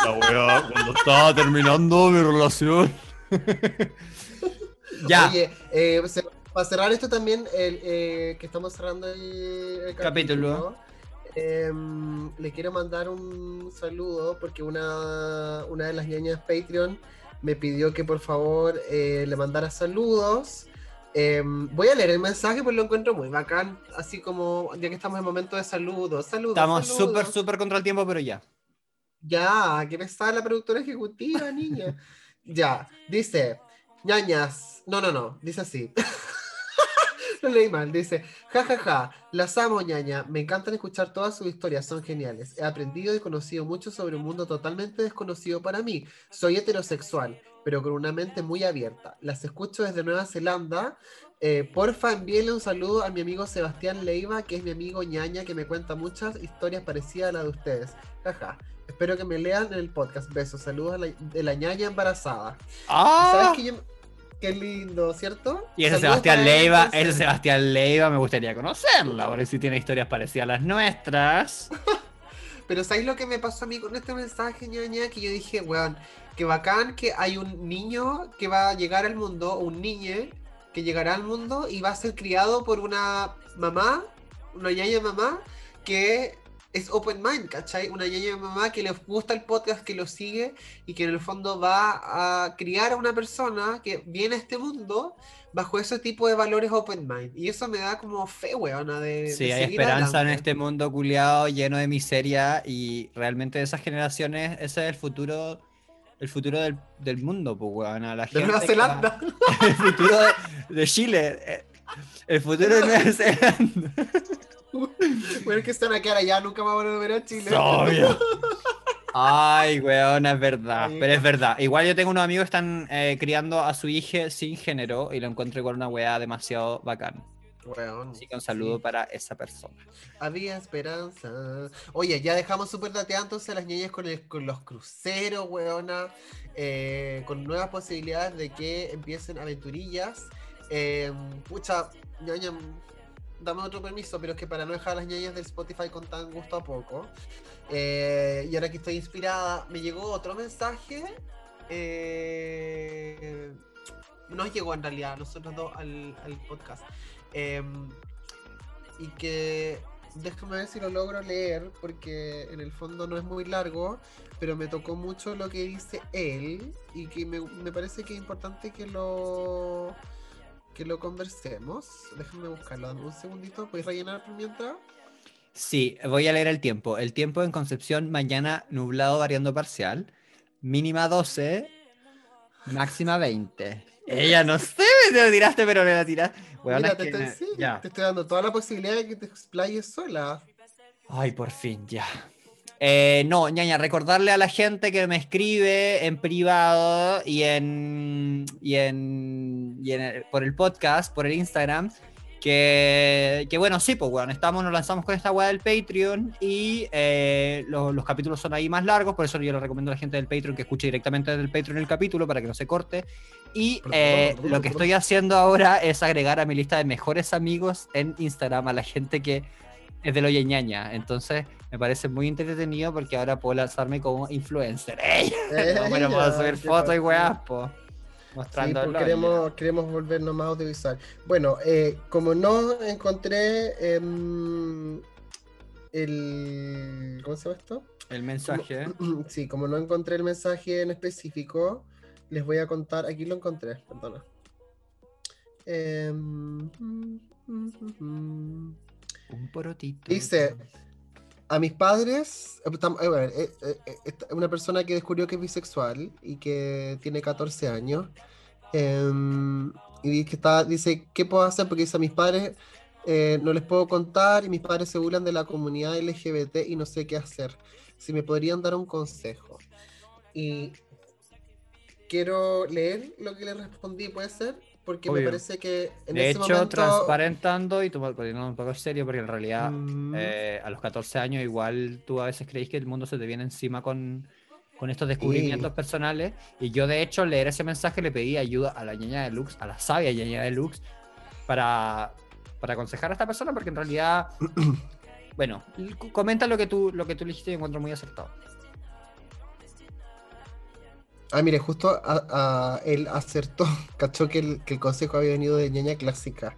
la wea, cuando estaba terminando mi relación. Ya. Oye, eh, se- para cerrar esto también, el, eh, que estamos cerrando el, el Capítulo. em, le quiero mandar un saludo porque una, una de las ñañas Patreon me pidió que por favor eh, le mandara saludos. Em, voy a leer el mensaje porque lo encuentro muy bacán, así como ya que estamos en momento de saludos. Saludos. Estamos súper, súper contra el tiempo, pero ya. Ya, que pesada la productora ejecutiva, niña. ya, dice, ñañas. No, no, no. Dice así. Lo leí mal. Dice, jajaja, ja, ja, las amo, ñaña. Me encantan escuchar todas sus historias, son geniales. He aprendido y conocido mucho sobre un mundo totalmente desconocido para mí. Soy heterosexual, pero con una mente muy abierta. Las escucho desde Nueva Zelanda. Eh, porfa, envíenle un saludo a mi amigo Sebastián Leiva, que es mi amigo ñaña, que me cuenta muchas historias parecidas a las de ustedes. Jaja. Espero que me lean en el podcast. Besos, saludos a la, de la ñaña embarazada. ¡Ah! ¿Sabes qué? Yo- Qué lindo, ¿cierto? Y ese Saludos Sebastián Leiva, ese Sebastián Leiva me gustaría conocerla, porque si tiene historias parecidas a las nuestras. Pero ¿sabéis lo que me pasó a mí con este mensaje, ñaña? Que yo dije, weón, que bacán que hay un niño que va a llegar al mundo, un niñe que llegará al mundo y va a ser criado por una mamá, una ñaña mamá, que es open mind, ¿cachai? Una ñaña mamá que le gusta el podcast, que lo sigue y que en el fondo va a criar a una persona que viene a este mundo bajo ese tipo de valores open mind. Y eso me da como fe, weona, de... Sí, de hay esperanza en este mundo culiado lleno de miseria y realmente de esas generaciones, ese es el futuro, el futuro del, del mundo, pues, weón. a La De gente Nueva que- Zelanda. El futuro de, de Chile. eh, El futuro de Nueva Zelanda. Bueno, que están a quedar allá, nunca más van a volver a Chile. Obvio. Ay, weón, es verdad. Pero es verdad. Igual yo tengo unos amigos que están eh, criando a su hija sin género y lo encuentro igual una weá demasiado bacán. Así que un saludo sí. para esa persona. Había esperanza. Oye, ya dejamos súper entonces a las niñas con, el- con los cruceros, weona. eh, con nuevas posibilidades de que empiecen aventurillas. Eh, pucha, ñaña, dame otro permiso, pero es que para no dejar a las ñañas del Spotify con tan gusto a poco. eh, y ahora que estoy inspirada, me llegó otro mensaje. eh, nos llegó en realidad nosotros dos al, al podcast. Em, y que déjame ver si lo logro leer porque en el fondo no es muy largo, pero me tocó mucho lo que dice él y que me, me parece que es importante que lo que lo conversemos. Déjame buscarlo, dame un segundito, ¿puedes rellenar mientras? Sí, voy a leer el tiempo. El tiempo en Concepción, mañana nublado variando parcial. Mínima 12, máxima 20. Ella no sé, me lo tiraste, pero me la tiraste. Mira, te, que- estoy, sí, ya. te estoy dando toda la posibilidad de que te explayes sola. Ay, por fin, ya. Eh, no, ñaña, recordarle a la gente que me escribe en privado y en, y en, y en el- por el podcast, por el Instagram, que, que bueno, sí, pues bueno, estamos, nos lanzamos con esta weá del Patreon y eh, lo- los capítulos son ahí más largos, por eso yo le recomiendo a la gente del Patreon que escuche directamente desde el Patreon el capítulo para que no se corte. Y eh, lo que estoy haciendo ahora es agregar a mi lista de mejores amigos en Instagram a la gente que es de lo ñaña. Entonces me parece muy entretenido porque ahora puedo lanzarme como influencer. ¡Ey! No, pero puedo subir fotos y weas, po. Sí, Mostrando pues el queremos, queremos volvernos más audiovisual. Bueno, eh, como no encontré em, el... ¿Cómo se llama esto? el mensaje. Sí, como no encontré el mensaje en específico, les voy a contar. Aquí lo encontré, perdona. Em, Un porotito. Dice, a mis padres, eh, eh, eh, eh, eh, una persona que descubrió que es bisexual y que tiene 14 años, em, y que está, dice, ¿qué puedo hacer? Porque dice, a mis padres eh, no les puedo contar y mis padres se burlan de la comunidad LGBT y no sé qué hacer. Si me podrían dar un consejo. Y quiero leer lo que le respondí, ¿puede ser? Porque me parece que en de ese hecho, momento... transparentando y poniéndolo un poco serio, porque en realidad Mm. eh, a los 14 años igual tú a veces creéis que el mundo se te viene encima con, con estos descubrimientos Sí. personales. Y yo de hecho leer ese mensaje le pedí ayuda a la ñaña de Lux, a la sabia ñaña de Lux, para, para aconsejar a esta persona, porque en realidad, bueno, comenta lo que tú, lo que tú le dijiste y encuentro muy acertado. Ah, mire, justo él acertó, cachó que el, consejo había venido de ñaña clásica,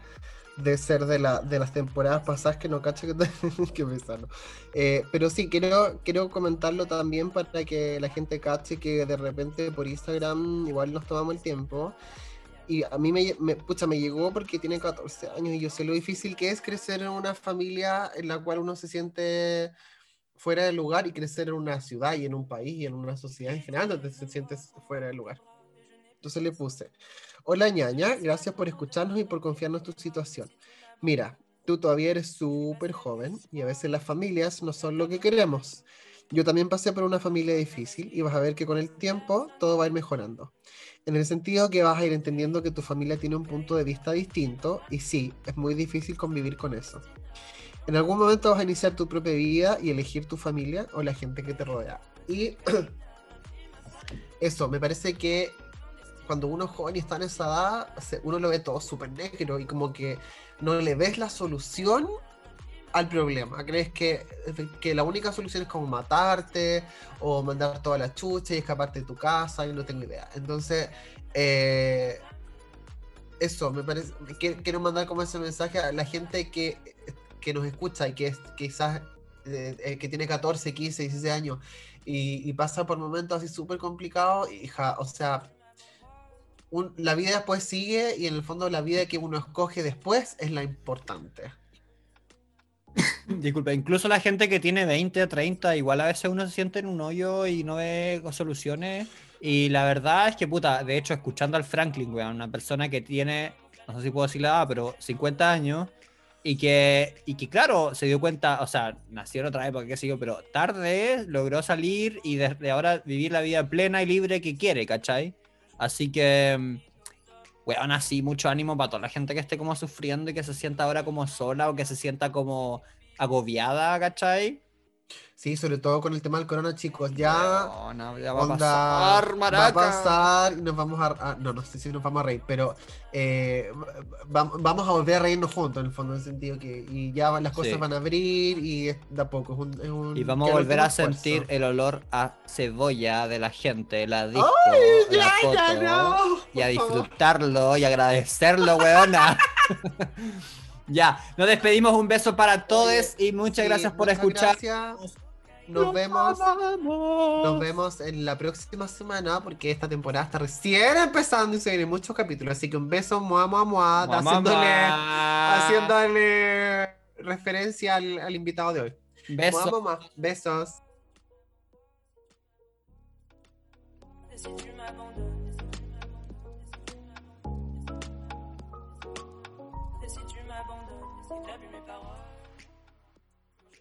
de ser de, la, de las temporadas pasadas que no cacho que, que pesado. Eh, pero sí, quiero, quiero comentarlo también para que la gente cache que de repente por Instagram igual nos tomamos el tiempo. Y a mí me, pucha, me llegó porque tiene 14 años y yo sé lo difícil que es crecer en una familia en la cual uno se siente fuera del lugar y crecer en una ciudad y en un país y en una sociedad en general donde se sientes fuera del lugar. Entonces le puse, Hola ñaña, gracias por escucharnos y por confiarnos tu situación. Mira, tú todavía eres súper joven y a veces las familias no son lo que queremos. Yo también pasé por una familia difícil y vas a ver que con el tiempo todo va a ir mejorando. En el sentido que vas a ir entendiendo que tu familia tiene un punto de vista distinto y sí, es muy difícil convivir con eso. En algún momento vas a iniciar tu propia vida y elegir tu familia o la gente que te rodea. Y eso, me parece que cuando uno es joven y está en esa edad, uno lo ve todo súper negro y como que no le ves la solución al problema. Crees que, que la única solución es como matarte o mandar toda la chucha y escaparte de tu casa y no tengo idea. Entonces, eh, eso, me parece, quiero mandar como ese mensaje a la gente que, que nos escucha y que es quizás eh, eh, que tiene 14, 15, 16 años y, pasa por momentos así súper complicados, hija, o sea, la vida después sigue y en el fondo la vida que uno escoge después es la importante. Disculpa, incluso la gente que tiene 20, 30, igual a veces uno se siente en un hoyo y no ve soluciones. Y la verdad es que, puta, de hecho, escuchando al Franklin, weón, una persona que tiene, no sé si puedo decir la edad, pero 50 años, y que, y que claro, se dio cuenta, o sea, nació en otra época, qué sé yo, pero tarde logró salir y desde ahora vivir la vida plena y libre que quiere, ¿cachai? Así que, mm, weón, así mucho ánimo para toda la gente que esté como sufriendo y que se sienta ahora como sola o que se sienta como agobiada, ¿cachai? Sí, sobre todo con el tema del corona, chicos. Ya, no, ya va a pasar, va a maraca. pasar y nos vamos a, a- No, no sé si nos vamos a reír, pero eh, va- vamos a volver a reírnos juntos, en el fondo, en el sentido que y ya las cosas Sí. van a abrir y es de a poco. Es un, es un- Y vamos a volver a sentir el olor a cebolla de la gente, la disco, ¡Ay, la ya, foto, ya, no! y a disfrutarlo y agradecerlo, weona. ya, nos despedimos, un beso para todos y muchas Sí, gracias por muchas escuchar. gracias. Nos vemos. Nos vemos en la próxima semana porque esta temporada está recién empezando y se vienen muchos capítulos. Así que un beso, mua, mua, mua, Mua, haciéndole, mua. haciéndole referencia al, al invitado de hoy. Beso. Mua, mua, mua. Besos. Et si tu